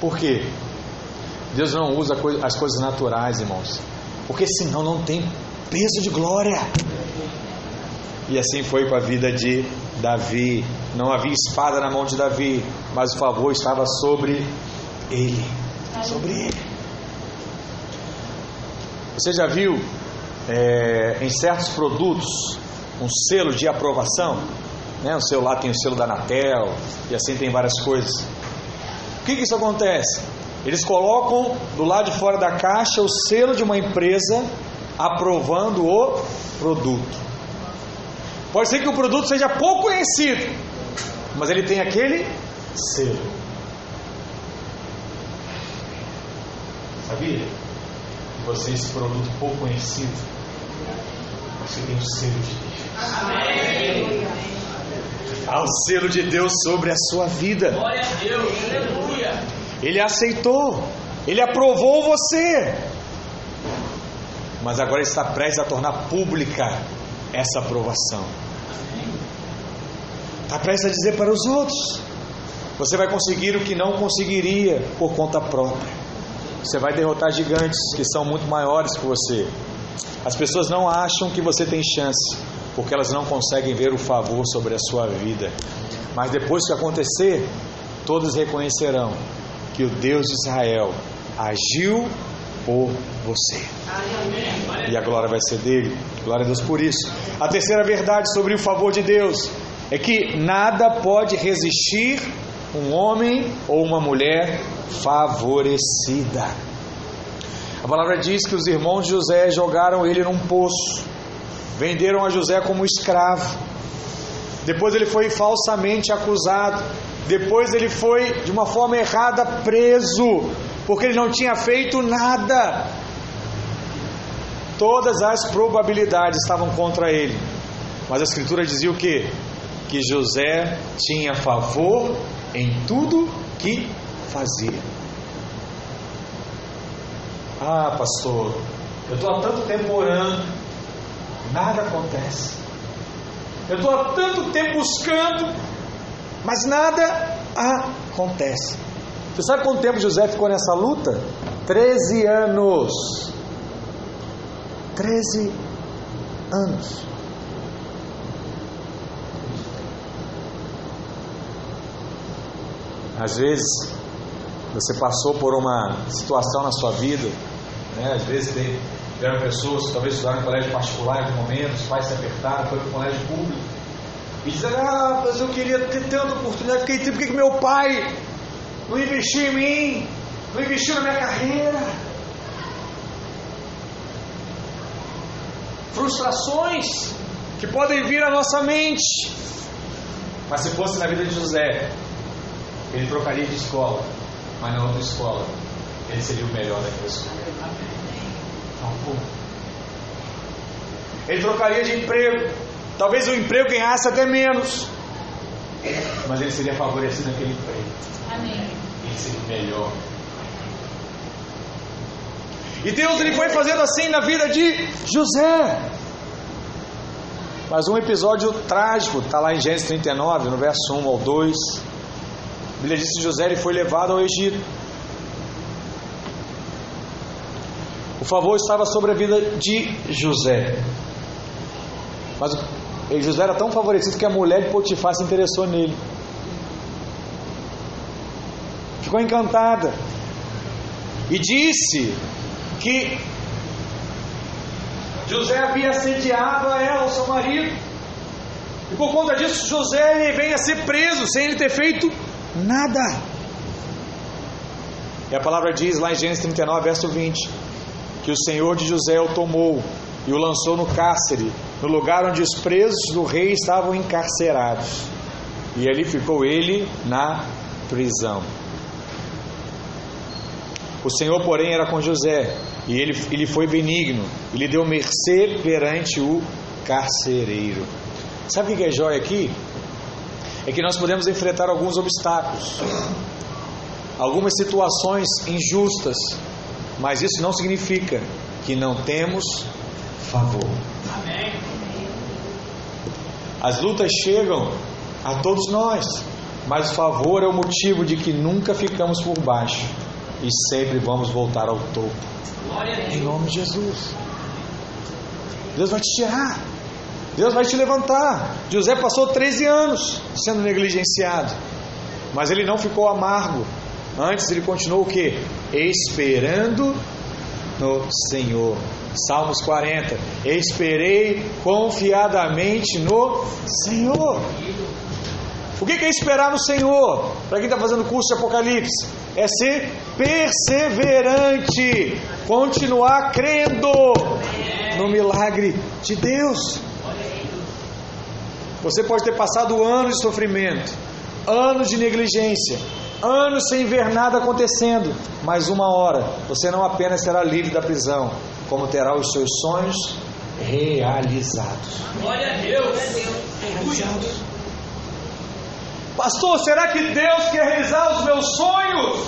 Speaker 1: Por quê? Deus não usa as coisas naturais, irmãos, porque senão não tem peso de glória. E assim foi com a vida de Davi. Não havia espada na mão de Davi, mas o favor estava sobre ele. Sobre ele. Você já viu é, em certos produtos um selo de aprovação? Né? O celular tem o selo da Anatel e assim tem várias coisas. O que, que isso acontece? Eles colocam do lado de fora da caixa o selo de uma empresa aprovando o produto. Pode ser que o produto seja pouco conhecido, mas ele tem aquele selo. Sabia? Você, esse produto pouco conhecido, você tem o selo de Deus. Amém. Há o selo de Deus sobre a sua vida.
Speaker 2: Glória a Deus, aleluia.
Speaker 1: Ele aceitou, ele aprovou você. Mas agora está prestes a tornar pública essa aprovação. Está prestes a dizer para os outros: você vai conseguir o que não conseguiria por conta própria. Você vai derrotar gigantes que são muito maiores que você. As pessoas não acham que você tem chance, porque elas não conseguem ver o favor sobre a sua vida. Mas depois que acontecer, todos reconhecerão que o Deus de Israel agiu por você. E a glória vai ser dele. Glória a Deus por isso. A terceira verdade sobre o favor de Deus é que nada pode resistir um homem ou uma mulher favorecida. A palavra diz que os irmãos de José jogaram ele num poço, venderam a José como escravo. Depois ele foi falsamente acusado depois ele foi, de uma forma errada, preso, porque ele não tinha feito nada. Todas as probabilidades estavam contra ele. Mas a Escritura dizia o quê? Que José tinha favor em tudo que fazia. Ah, pastor, Eu estou há tanto tempo orando, nada acontece. Eu estou há tanto tempo buscando, mas nada acontece. Você sabe quanto tempo José ficou nessa luta? 13 anos. 13 anos. Às vezes você passou por uma situação na sua vida, né? às vezes tem, tiveram pessoas que talvez estudaram em colégio particular em algum momento, os pais se apertaram, foi para o colégio público, e disseram, ah, mas eu queria ter tanta oportunidade, fiquei triste, por que meu pai não investiu em mim, não investiu na minha carreira? Frustrações que podem vir à nossa mente. Mas se fosse na vida de José, ele trocaria de escola, mas na outra escola ele seria o melhor daquela escola. Ele trocaria de emprego, talvez o emprego ganhasse até menos, mas ele seria favorecido naquele emprego. Amém. Ele seria o melhor. E Deus ele foi fazendo assim na vida de José. Mas um episódio trágico está lá em Gênesis 39, no verso 1 ao 2. A Bíblia diz que José foi levado ao Egito. O favor estava sobre a vida de José. Mas José era tão favorecido que a mulher de Potifar se interessou nele. Ficou encantada. E disse que José havia assediado a ela, o seu marido. E por conta disso, José vem a ser preso sem ele ter feito Nada. E a palavra diz lá em Gênesis 39, verso 20, que o Senhor de José o tomou e o lançou no cárcere, no lugar onde os presos do rei estavam encarcerados. E ali ficou ele na prisão. O Senhor, porém, era com José, e ele, ele foi benigno, e lhe deu mercê perante o carcereiro. Sabe o que é jóia aqui? É que nós podemos enfrentar alguns obstáculos, algumas situações injustas, mas isso não significa que não temos favor. Amém. As lutas chegam a todos nós, mas o favor é o motivo de que nunca ficamos por baixo e sempre vamos voltar ao topo. Em nome de Jesus. Deus vai te tirar. Deus vai te levantar. José passou 13 anos sendo negligenciado, mas ele não ficou amargo. Antes ele continuou o que? Esperando no Senhor. Salmos 40. Esperei confiadamente no Senhor. O que é esperar no Senhor? Para quem está fazendo curso de Apocalipse, é ser perseverante, continuar crendo no milagre de Deus. Você pode ter passado anos de sofrimento, anos de negligência, anos sem ver nada acontecendo, mas uma hora você não apenas será livre da prisão, como terá os seus sonhos realizados. Glória a Deus! Realizados. Pastor, será que Deus quer realizar os meus sonhos?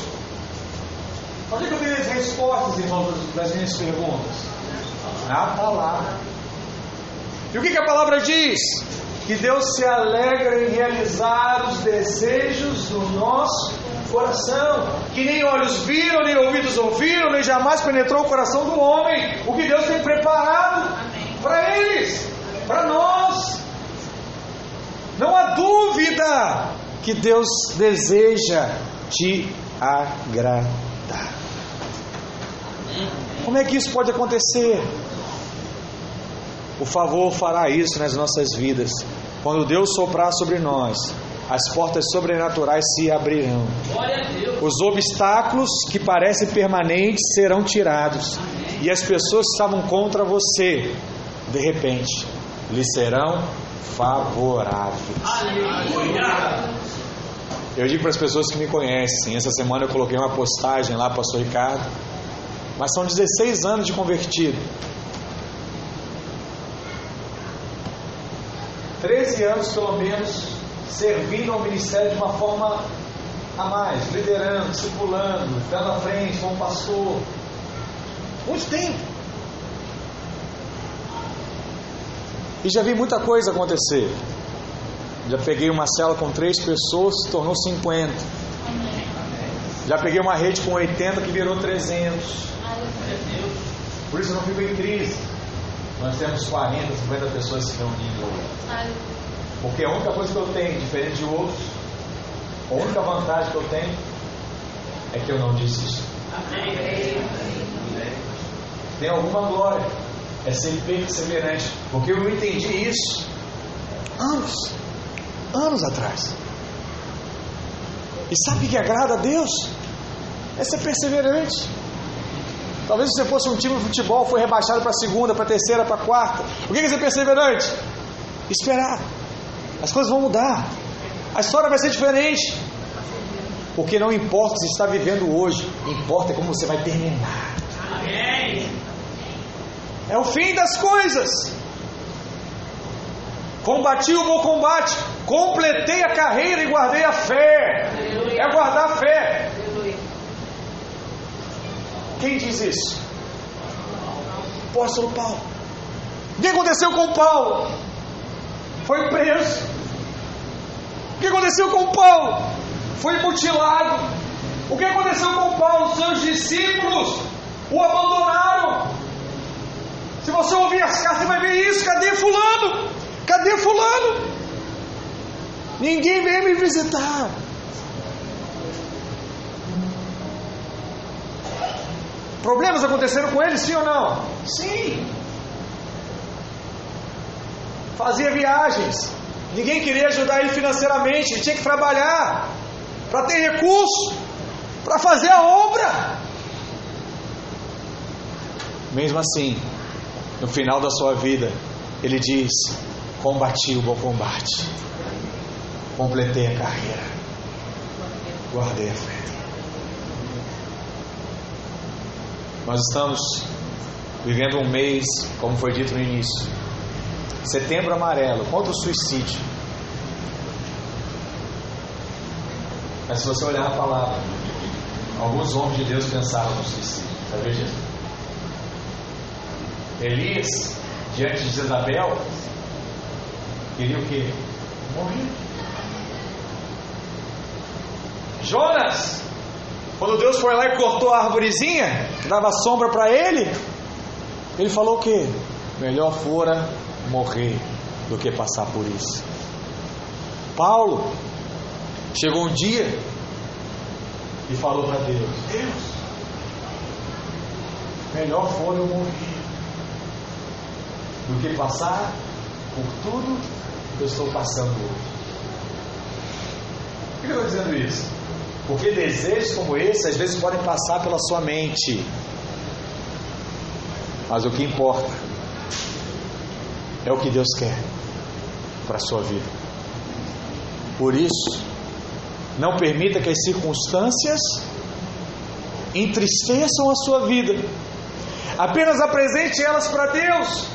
Speaker 1: Onde é que eu tenho as respostas, irmãos, das minhas perguntas? Na palavra. E o que, que a palavra diz? Que Deus se alegra em realizar os desejos do nosso coração, que nem olhos viram, nem ouvidos ouviram, nem jamais penetrou o coração do homem, o que Deus tem preparado para eles, para nós. Não há dúvida que Deus deseja te agradar. Como é que isso pode acontecer? O favor fará isso nas nossas vidas. Quando Deus soprar sobre nós, as portas sobrenaturais se abrirão. Os obstáculos que parecem permanentes serão tirados. E as pessoas que estavam contra você, de repente, lhe serão favoráveis. Eu digo para as pessoas que me conhecem, essa semana eu coloquei uma postagem lá, pastor Ricardo, mas são 16 anos de convertido. 13 anos, pelo menos, servindo ao ministério de uma forma a mais, liderando, circulando, dando à frente, como pastor. Muito tempo. E já vi muita coisa acontecer. Já peguei uma cela com três pessoas, se tornou 50. Já peguei uma rede com 80 que virou 300. Por isso eu não fico em crise. Nós temos 40, 50 pessoas se reunindo hoje. Porque a única coisa que eu tenho, diferente de outros, a única vantagem que eu tenho é que eu não desisto. Tem alguma glória. É ser perseverante. Porque eu entendi isso anos, anos atrás. E sabe o que agrada a Deus? É ser perseverante. Talvez se você fosse um time de futebol, foi rebaixado para a segunda, para a terceira, para a quarta. O que é ser perseverante? Esperar. As coisas vão mudar. A história vai ser diferente. Porque não importa se está vivendo hoje, importa como você vai terminar. É o fim das coisas. Combati o bom combate, completei a carreira e guardei a fé. É guardar a fé. Quem diz isso? Apóstolo Paulo. O que aconteceu com Paulo? Foi preso. O que aconteceu com Paulo? Foi mutilado. O que aconteceu com Paulo? Seus discípulos o abandonaram. Se você ouvir as cartas, você vai ver isso. Cadê Fulano? Cadê Fulano? Ninguém veio me visitar. Problemas aconteceram com ele, sim ou não? Sim. Fazia viagens. Ninguém queria ajudar ele financeiramente. Ele tinha que trabalhar para ter recurso para fazer a obra. Mesmo assim, no final da sua vida, ele diz: Combati o bom combate, completei a carreira, guardei a fé. Nós estamos vivendo um mês, como foi dito no início, setembro amarelo, contra o suicídio. Mas se você olhar a palavra, alguns homens de Deus pensavam no suicídio, sabia disso? Elias, diante de Jezabel, queria o quê? Morrer. Jonas, quando Deus foi lá e cortou a árvorezinha, que dava sombra para ele, ele falou o quê? Melhor fora morrer do que passar por isso. Paulo chegou um dia e falou para Deus: Deus, melhor fora eu morrer do que passar por tudo que eu estou passando hoje. Por que eu estou dizendo isso? Porque desejos como esse às vezes podem passar pela sua mente. Mas o que importa é o que Deus quer para a sua vida. Por isso, não permita que as circunstâncias entristeçam a sua vida. Apenas apresente elas para Deus.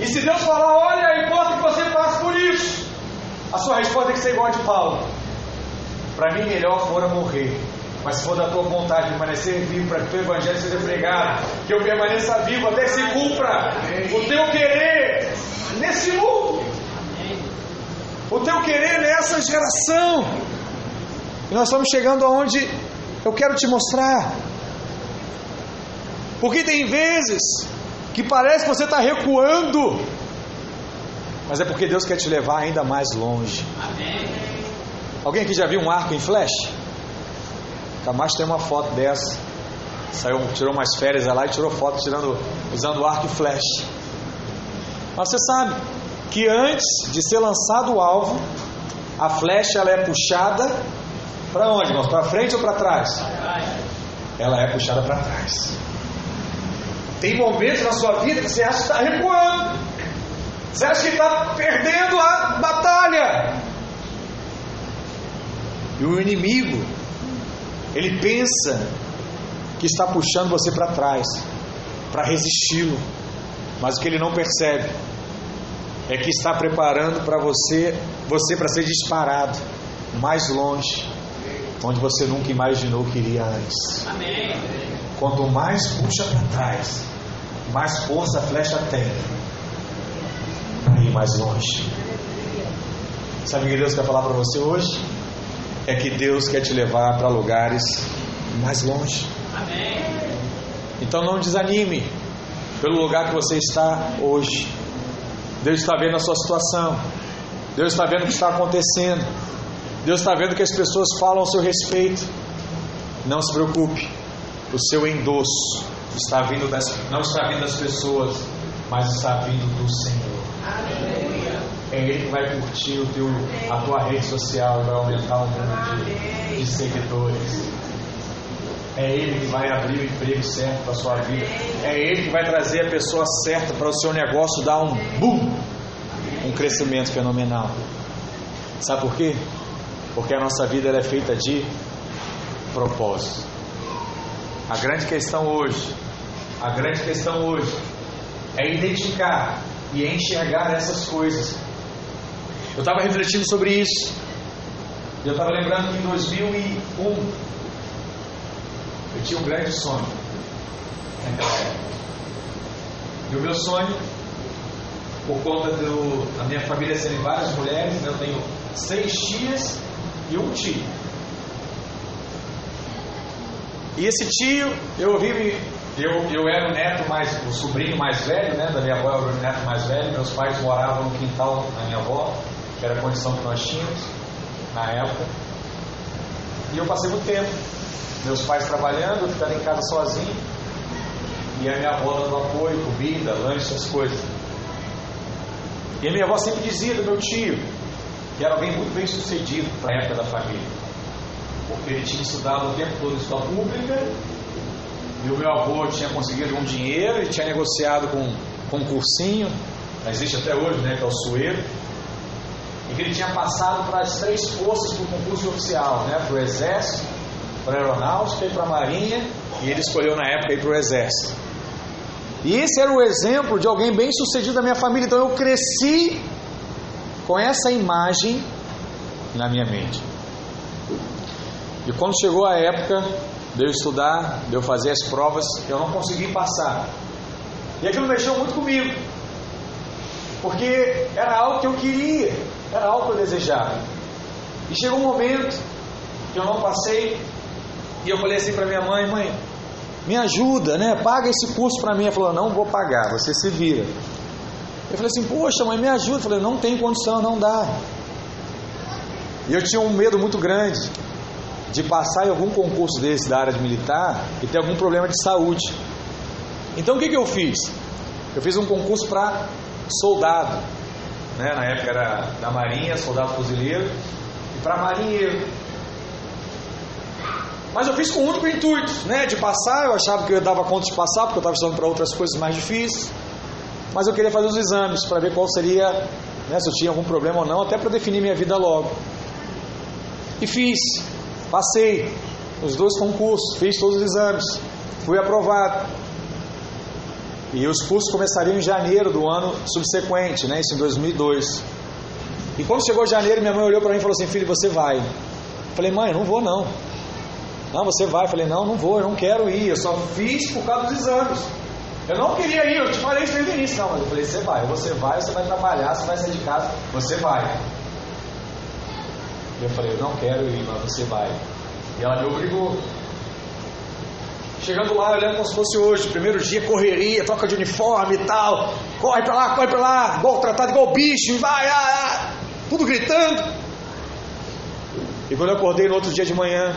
Speaker 1: E se Deus falar, olha, importa que você passe por isso, a sua resposta tem que ser igual a de Paulo. Para mim, melhor fora morrer. Mas se for da tua vontade permanecer vivo para que o teu evangelho seja pregado, que eu permaneça vivo até que se cumpra o teu querer nesse mundo, o teu querer nessa geração. E nós estamos chegando aonde eu quero te mostrar. Porque tem vezes que parece que você está recuando, mas é porque Deus quer te levar ainda mais longe. Alguém aqui já viu um arco em flash? Camacho tem uma foto dessa. Saiu, tirou umas férias lá e tirou foto tirando, usando o arco e flash. Mas você sabe que antes de ser lançado o alvo, a flecha ela é puxada para onde, irmãos? Para frente ou para trás? Ela é puxada para trás. Tem momentos na sua vida que você acha que está recuando. Você acha que está perdendo a batalha. E o inimigo, ele pensa que está puxando você para trás, para resisti-lo. Mas o que ele não percebe é que está preparando para você, você para ser disparado mais longe, onde você nunca imaginou que iria antes.
Speaker 2: Amém.
Speaker 1: Quanto mais puxa para trás, mais força a flecha tem. pouquinho mais longe. Sabe o que Deus quer falar para você hoje? É que Deus quer te levar para lugares mais longe.
Speaker 2: Amém.
Speaker 1: Então não desanime pelo lugar que você está hoje. Deus está vendo a sua situação. Deus está vendo o que está acontecendo. Deus está vendo que as pessoas falam a seu respeito. Não se preocupe. O seu endosso está vindo das, não está vindo das pessoas, mas está vindo do Senhor. É Ele que vai curtir o teu, a tua rede social e vai aumentar o número de, de seguidores. É Ele que vai abrir o emprego certo para a sua vida. É Ele que vai trazer a pessoa certa para o seu negócio dar um boom, um crescimento fenomenal. Sabe por quê? Porque a nossa vida é feita de propósito. A grande questão hoje, a grande questão hoje é identificar e enxergar essas coisas. Eu estava refletindo sobre isso. Eu estava lembrando que em 2001 eu tinha um grande sonho. E o meu sonho, por conta do, da minha família serem várias mulheres, né, eu tenho seis tias e um tio. E esse tio, eu ouvi, eu, eu era o neto mais, o sobrinho mais velho, né, da minha avó, eu era o neto mais velho, meus pais moravam no quintal da minha avó, que era a condição que nós tínhamos na época. E eu passei muito tempo, meus pais trabalhando, eu ficando em casa sozinho, e a minha avó dando apoio, comida, lanche, essas coisas. E a minha avó sempre dizia do meu tio, que era alguém muito bem sucedido para a época da família porque ele tinha estudado o tempo todo em escola pública, e o meu avô tinha conseguido um dinheiro, e tinha negociado com, com um cursinho, existe até hoje, né, que é o Sueiro, e que ele tinha passado para as três forças do concurso oficial, né, para o Exército, para a Aeronáutica e para a Marinha, e ele escolheu na época ir para o Exército. E esse era o exemplo de alguém bem sucedido da minha família, então eu cresci com essa imagem na minha mente. E quando chegou a época de eu estudar, de eu fazer as provas, eu não consegui passar. E aquilo mexeu muito comigo. Porque era algo que eu queria, era algo que eu desejava. E chegou um momento que eu não passei, e eu falei assim para minha mãe: mãe, me ajuda, né? Paga esse curso para mim. Ela falou: não vou pagar, você se vira. Eu falei assim: poxa, mãe, me ajuda. Eu falei: não tem condição, não dá. E eu tinha um medo muito grande de passar em algum concurso desse da área de militar e ter algum problema de saúde. Então o que, que eu fiz? Eu fiz um concurso para soldado, né? na época era da Marinha, soldado fuzileiro, e para marinheiro. Mas eu fiz com o único intuito, né, de passar. Eu achava que eu dava conta de passar, porque eu estava estudando para outras coisas mais difíceis. Mas eu queria fazer os exames para ver qual seria, né, se eu tinha algum problema ou não, até para definir minha vida logo. E fiz. Passei os dois concursos, fiz todos os exames, fui aprovado. E os cursos começariam em janeiro do ano subsequente, né? Isso em 2002. E quando chegou janeiro, minha mãe olhou para mim e falou assim: Filho, você vai. Eu falei, mãe, eu não vou não. Não, você vai. Eu falei, não, não vou, eu não quero ir. Eu só fiz por causa dos exames. Eu não queria ir, eu te falei isso desde o início. Não, mas eu falei, você vai. Você vai, você vai trabalhar, você vai sair de casa, você vai. Eu falei, eu não quero ir, mas você vai. E ela me obrigou. Chegando lá, olhando como se fosse hoje, primeiro dia, correria, troca de uniforme e tal. Corre pra lá, corre pra lá, igual tratado igual bicho, vai, ah, ah, tudo gritando. E quando eu acordei no outro dia de manhã,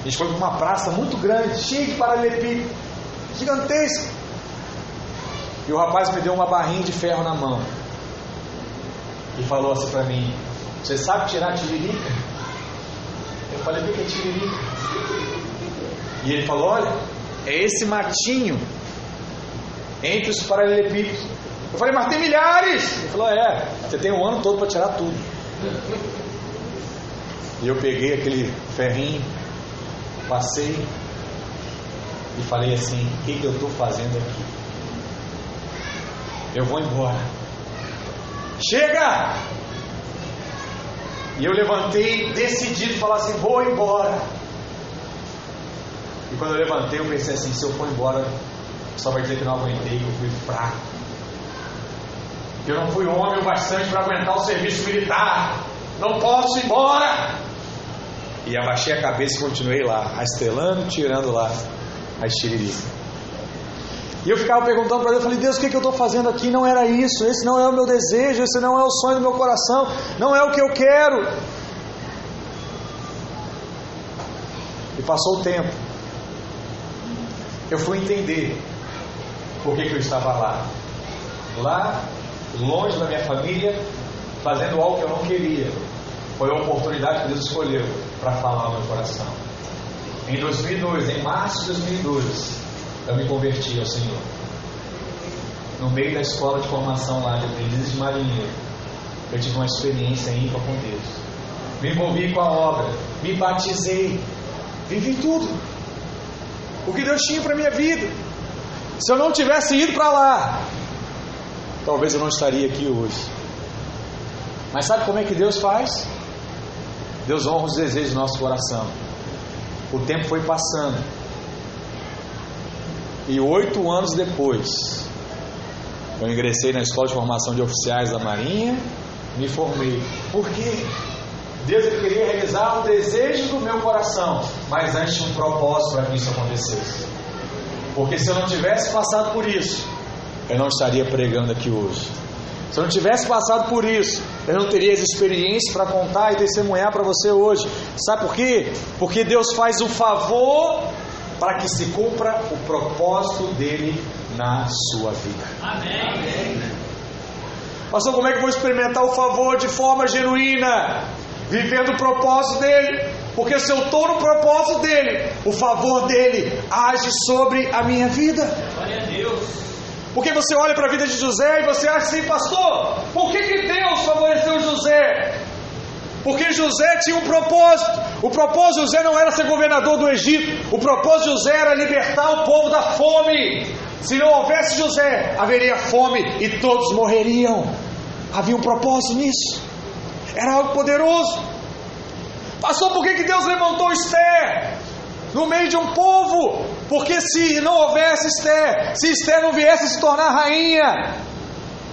Speaker 1: a gente foi para uma praça muito grande, cheia de paralelepípedo, gigantesca. E o rapaz me deu uma barrinha de ferro na mão. E falou assim para mim: Você sabe tirar tiririca? Eu falei: O que é tiririca? E ele falou: Olha, é esse matinho entre os paralelepípedos. Eu falei: Mas tem milhares! Ele falou: É, você tem um ano todo para tirar tudo. E eu peguei aquele ferrinho, passei e falei assim: O que, que eu estou fazendo aqui? Eu vou embora. Chega! E eu levantei, decidido, falar assim: Vou embora. E quando eu levantei, eu pensei assim: Se eu for embora, só vai dizer que não aguentei, que eu fui fraco. que eu não fui homem o bastante para aguentar o serviço militar. Não posso ir embora. E abaixei a cabeça e continuei lá, rastelando, tirando lá a estiririca. E eu ficava perguntando para Deus, eu falei, Deus, o que, que eu estou fazendo aqui? Não era isso, esse não é o meu desejo, esse não é o sonho do meu coração, não é o que eu quero. E passou o tempo. Eu fui entender por que, que eu estava lá. Lá, longe da minha família, fazendo algo que eu não queria. Foi a oportunidade que Deus escolheu para falar ao meu coração. Em 2002, em março de 2002, eu me converti ao Senhor. No meio da escola de formação lá de aprendizes de marinheiro, eu tive uma experiência ímpar com Deus. Me envolvi com a obra, me batizei, vivi tudo. O que Deus tinha para minha vida. Se eu não tivesse ido para lá, talvez eu não estaria aqui hoje. Mas sabe como é que Deus faz? Deus honra os desejos do nosso coração. O tempo foi passando. E oito anos depois, eu ingressei na Escola de Formação de Oficiais da Marinha, me formei. Por quê? Deus queria realizar um desejo do meu coração, mas antes um propósito para que isso acontecesse. Porque se eu não tivesse passado por isso, eu não estaria pregando aqui hoje. Se eu não tivesse passado por isso, eu não teria as experiências para contar e testemunhar para você hoje. Sabe por quê? Porque Deus faz o favor para que se cumpra o propósito dele na sua vida. Amém. Pastor, como é que eu vou experimentar o favor de forma genuína? Vivendo o propósito dele. Porque se eu estou no propósito dele, o favor dele age sobre a minha vida. Glória a Deus. Porque você olha para a vida de José e você acha assim, pastor, por que, que Deus favoreceu José? Porque José tinha um propósito. O propósito de José não era ser governador do Egito. O propósito de José era libertar o povo da fome. Se não houvesse José, haveria fome e todos morreriam. Havia um propósito nisso. Era algo poderoso. Passou por que, que Deus levantou Esther no meio de um povo? Porque se não houvesse Esther, se Esther não viesse se tornar rainha,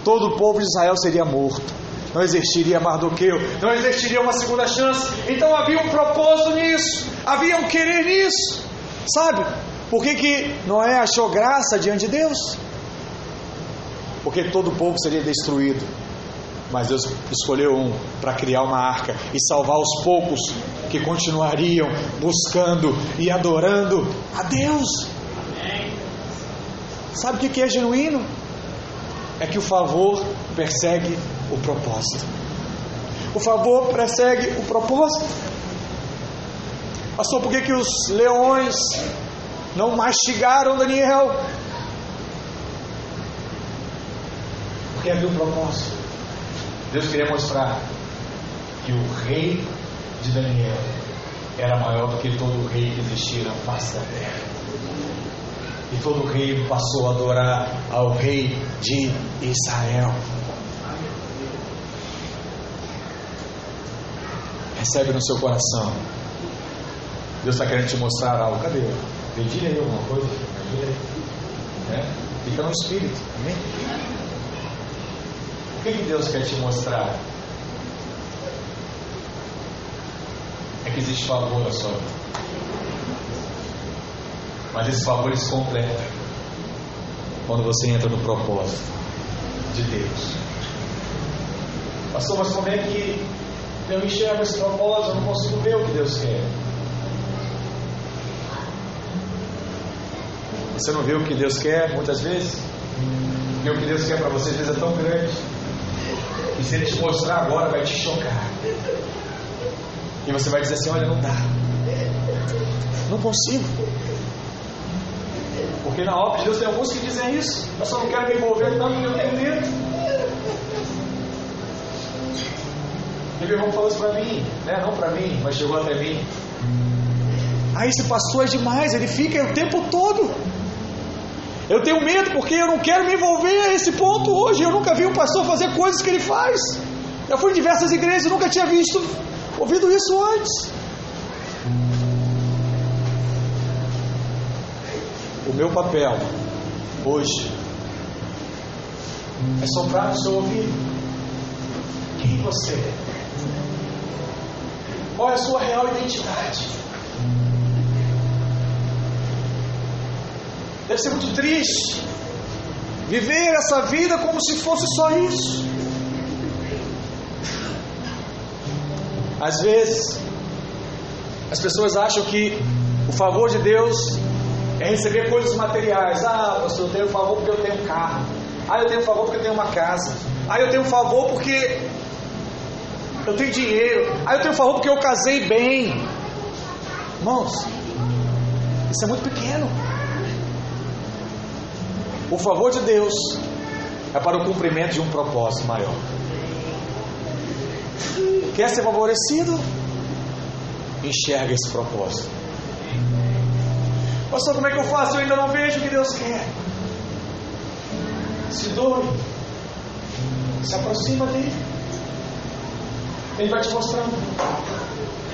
Speaker 1: todo o povo de Israel seria morto não existiria Mardoqueu, não existiria uma segunda chance. Então havia um propósito nisso, havia um querer nisso, sabe? Por que, que Noé achou graça diante de Deus? Porque todo o povo seria destruído. Mas Deus escolheu um para criar uma arca e salvar os poucos que continuariam buscando e adorando a Deus. Sabe o que é genuíno? É que o favor persegue o propósito. O favor persegue o propósito. Pastor, por que, que os leões não mastigaram Daniel? Porque havia um propósito. Deus queria mostrar que o rei de Daniel era maior do que todo rei que existia na face da terra. E todo rei passou a adorar ao rei de Israel. Recebe no seu coração. Deus está querendo te mostrar algo. Cadê? Pedir aí alguma coisa? É? Fica no Espírito. Amém? Que, que Deus quer te mostrar? É que existe favor na sua vida. Mas esse favor se completa quando você entra no propósito de Deus. Pastor, mas como é que eu enxergo esse propósito, eu não consigo ver o que Deus quer. Você não vê o que Deus quer muitas vezes? Porque o que Deus quer para você às vezes é tão grande. E se Ele te mostrar agora, vai te chocar. E você vai dizer assim: Olha, não dá. Não consigo. Porque na obra de Deus tem alguns que dizem isso. Eu só não quero me envolver tanto porque eu tenho medo. E meu irmão falou isso para mim, né? não para mim, mas chegou até mim. Ah, esse pastor é demais, ele fica o tempo todo. Eu tenho medo porque eu não quero me envolver a esse ponto hoje. Eu nunca vi um pastor fazer coisas que ele faz. Eu fui em diversas igrejas e nunca tinha visto, ouvido isso antes. O meu papel hoje é soprar no seu ouvido. Quem você é? Qual é a sua real identidade? Deve ser muito triste viver essa vida como se fosse só isso. Às vezes, as pessoas acham que o favor de Deus é receber coisas materiais. Ah, pastor, eu tenho favor porque eu tenho um carro. Ah, eu tenho favor porque eu tenho uma casa. Ah, eu tenho favor porque eu tenho dinheiro. Ah, eu tenho favor porque eu casei bem. Irmãos, isso é muito pequeno. O favor de Deus é para o cumprimento de um propósito maior. Quer ser favorecido? Enxerga esse propósito. Pastor, como é que eu faço? Eu ainda não vejo o que Deus quer. Se doe. Se aproxima dele. Ele vai te mostrando.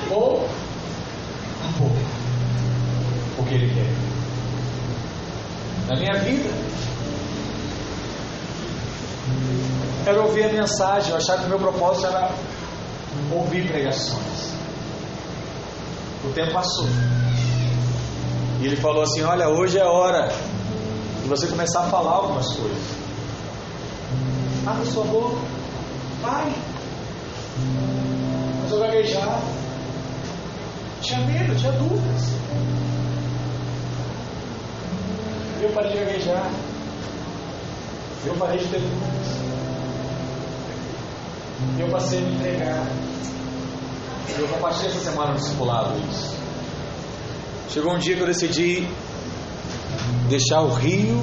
Speaker 1: Ou um pouco. O que ele quer. Na minha vida, era ouvir a mensagem. Eu achava que meu propósito era ouvir pregações. O tempo passou. E ele falou assim: Olha, hoje é hora de você começar a falar algumas coisas. Abre sua boca. Vai. Mas eu gaguejava. Tinha medo, tinha dúvidas. Eu parei de gaguejar. Eu parei de ter dúvidas. Eu passei a me entregar. Eu compartilhei essa semana no discipulado isso. Chegou um dia que eu decidi deixar o rio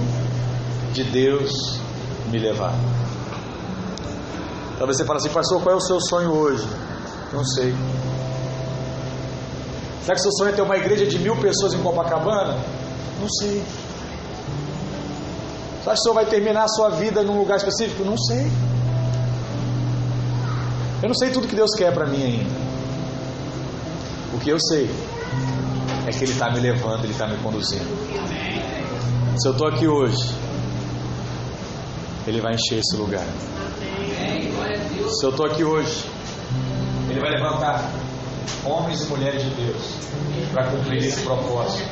Speaker 1: de Deus me levar. Talvez você fale assim, pastor, qual é o seu sonho hoje? Não sei. Será que seu sonho é ter uma igreja de mil pessoas em Copacabana? Não sei. Você acha que o senhor vai terminar a sua vida num lugar específico? Não sei. Eu não sei tudo que Deus quer para mim ainda. O que eu sei é que Ele está me levando, Ele está me conduzindo. Se eu estou aqui hoje, Ele vai encher esse lugar. Se eu estou aqui hoje, Ele vai levantar homens e mulheres de Deus para cumprir esse propósito.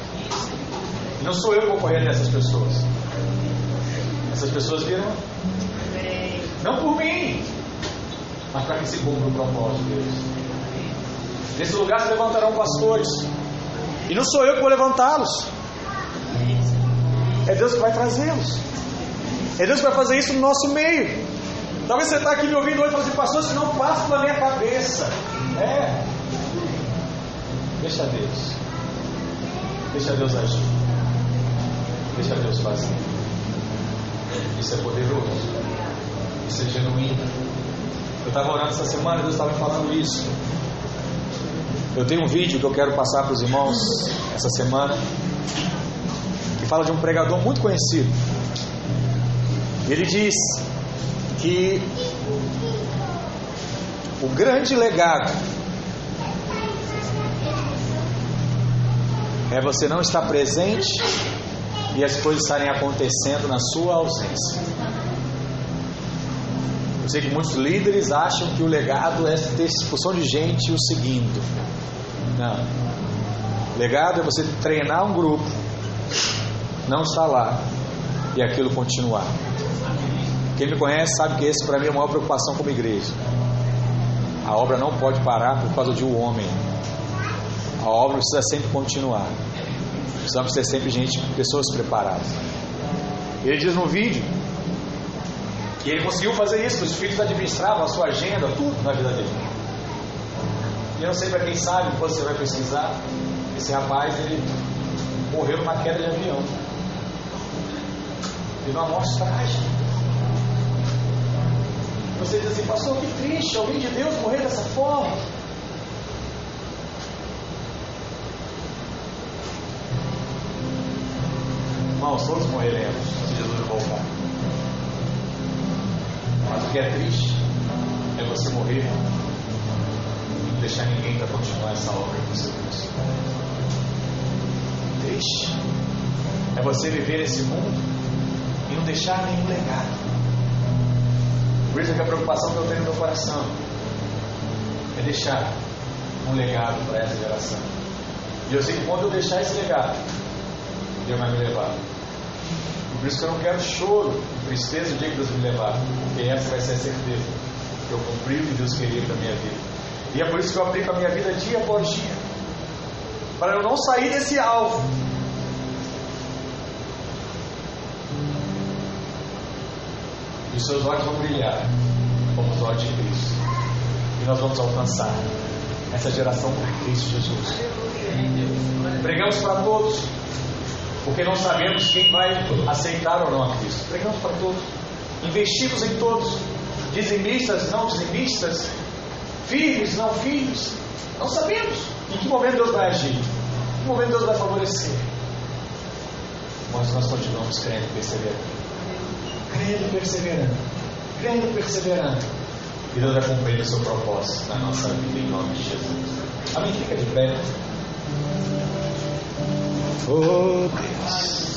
Speaker 1: Não sou eu correr dessas pessoas. Essas pessoas viram? Não por mim, mas para que se cumpra o propósito de Deus. Nesse lugar se levantarão pastores. E não sou eu que vou levantá-los. É Deus que vai trazê-los. É Deus que vai fazer isso no nosso meio. Talvez você está aqui me ouvindo hoje e fale assim, pastor, isso não passa pela minha cabeça. É. Deixa Deus. Deixa Deus agir. Deixa Deus fazer. Isso é poderoso. Isso é genuíno. Eu estava orando essa semana e Deus estava me falando isso. Eu tenho um vídeo que eu quero passar para os irmãos essa semana, que fala de um pregador muito conhecido. Ele diz que o grande legado é você não estar presente e as coisas estarem acontecendo na sua ausência. Eu sei que muitos líderes acham que o legado é ter expulsão de gente o seguindo. Não. Legado é você treinar um grupo, não estar lá e aquilo continuar. Quem me conhece sabe que esse para mim é a maior preocupação como igreja. A obra não pode parar por causa de um homem. A obra precisa sempre continuar. Precisamos ter sempre gente, pessoas preparadas. Ele diz no vídeo que ele conseguiu fazer isso, os filhos administravam a sua agenda, tudo na vida dele. E eu não sei para quem sabe, depois você vai pesquisar, esse rapaz ele morreu numa queda de avião. Teve uma morte trágica. Você diz assim, pastor, que triste, alguém de Deus morrer dessa forma. Irmãos, todos morreremos se Jesus voltar. Mas o que é triste é você morrer e não deixar ninguém para continuar essa obra que você fez. Triste é você viver nesse mundo e não deixar nenhum legado. Por isso que a preocupação que eu tenho no meu coração é deixar um legado para essa geração. E eu sei que quando eu deixar esse legado, Deus vai me levar. Por isso que eu não quero choro e tristeza o dia que Deus me levar, porque essa vai ser a certeza que eu cumpri o que Deus queria para a minha vida. E é por isso que eu aplico a minha vida dia após dia, para eu não sair desse alvo. E os seus olhos vão brilhar como os olhos de Cristo. E nós vamos alcançar essa geração por Cristo Jesus. Pregamos para todos, porque não sabemos quem vai aceitar ou não a Cristo. Pregamos para todos. Investimos em todos. Dizimistas, não dizimistas. Filhos, não filhos. Não sabemos em que momento Deus vai agir. Em que momento Deus vai favorecer. Mas nós continuamos crendo e perseverando. Crendo e perseverando. Crendo e perseverando. E Deus vai cumprir o seu propósito na nossa vida em nome de Jesus. Amém? Fica de pé. for this.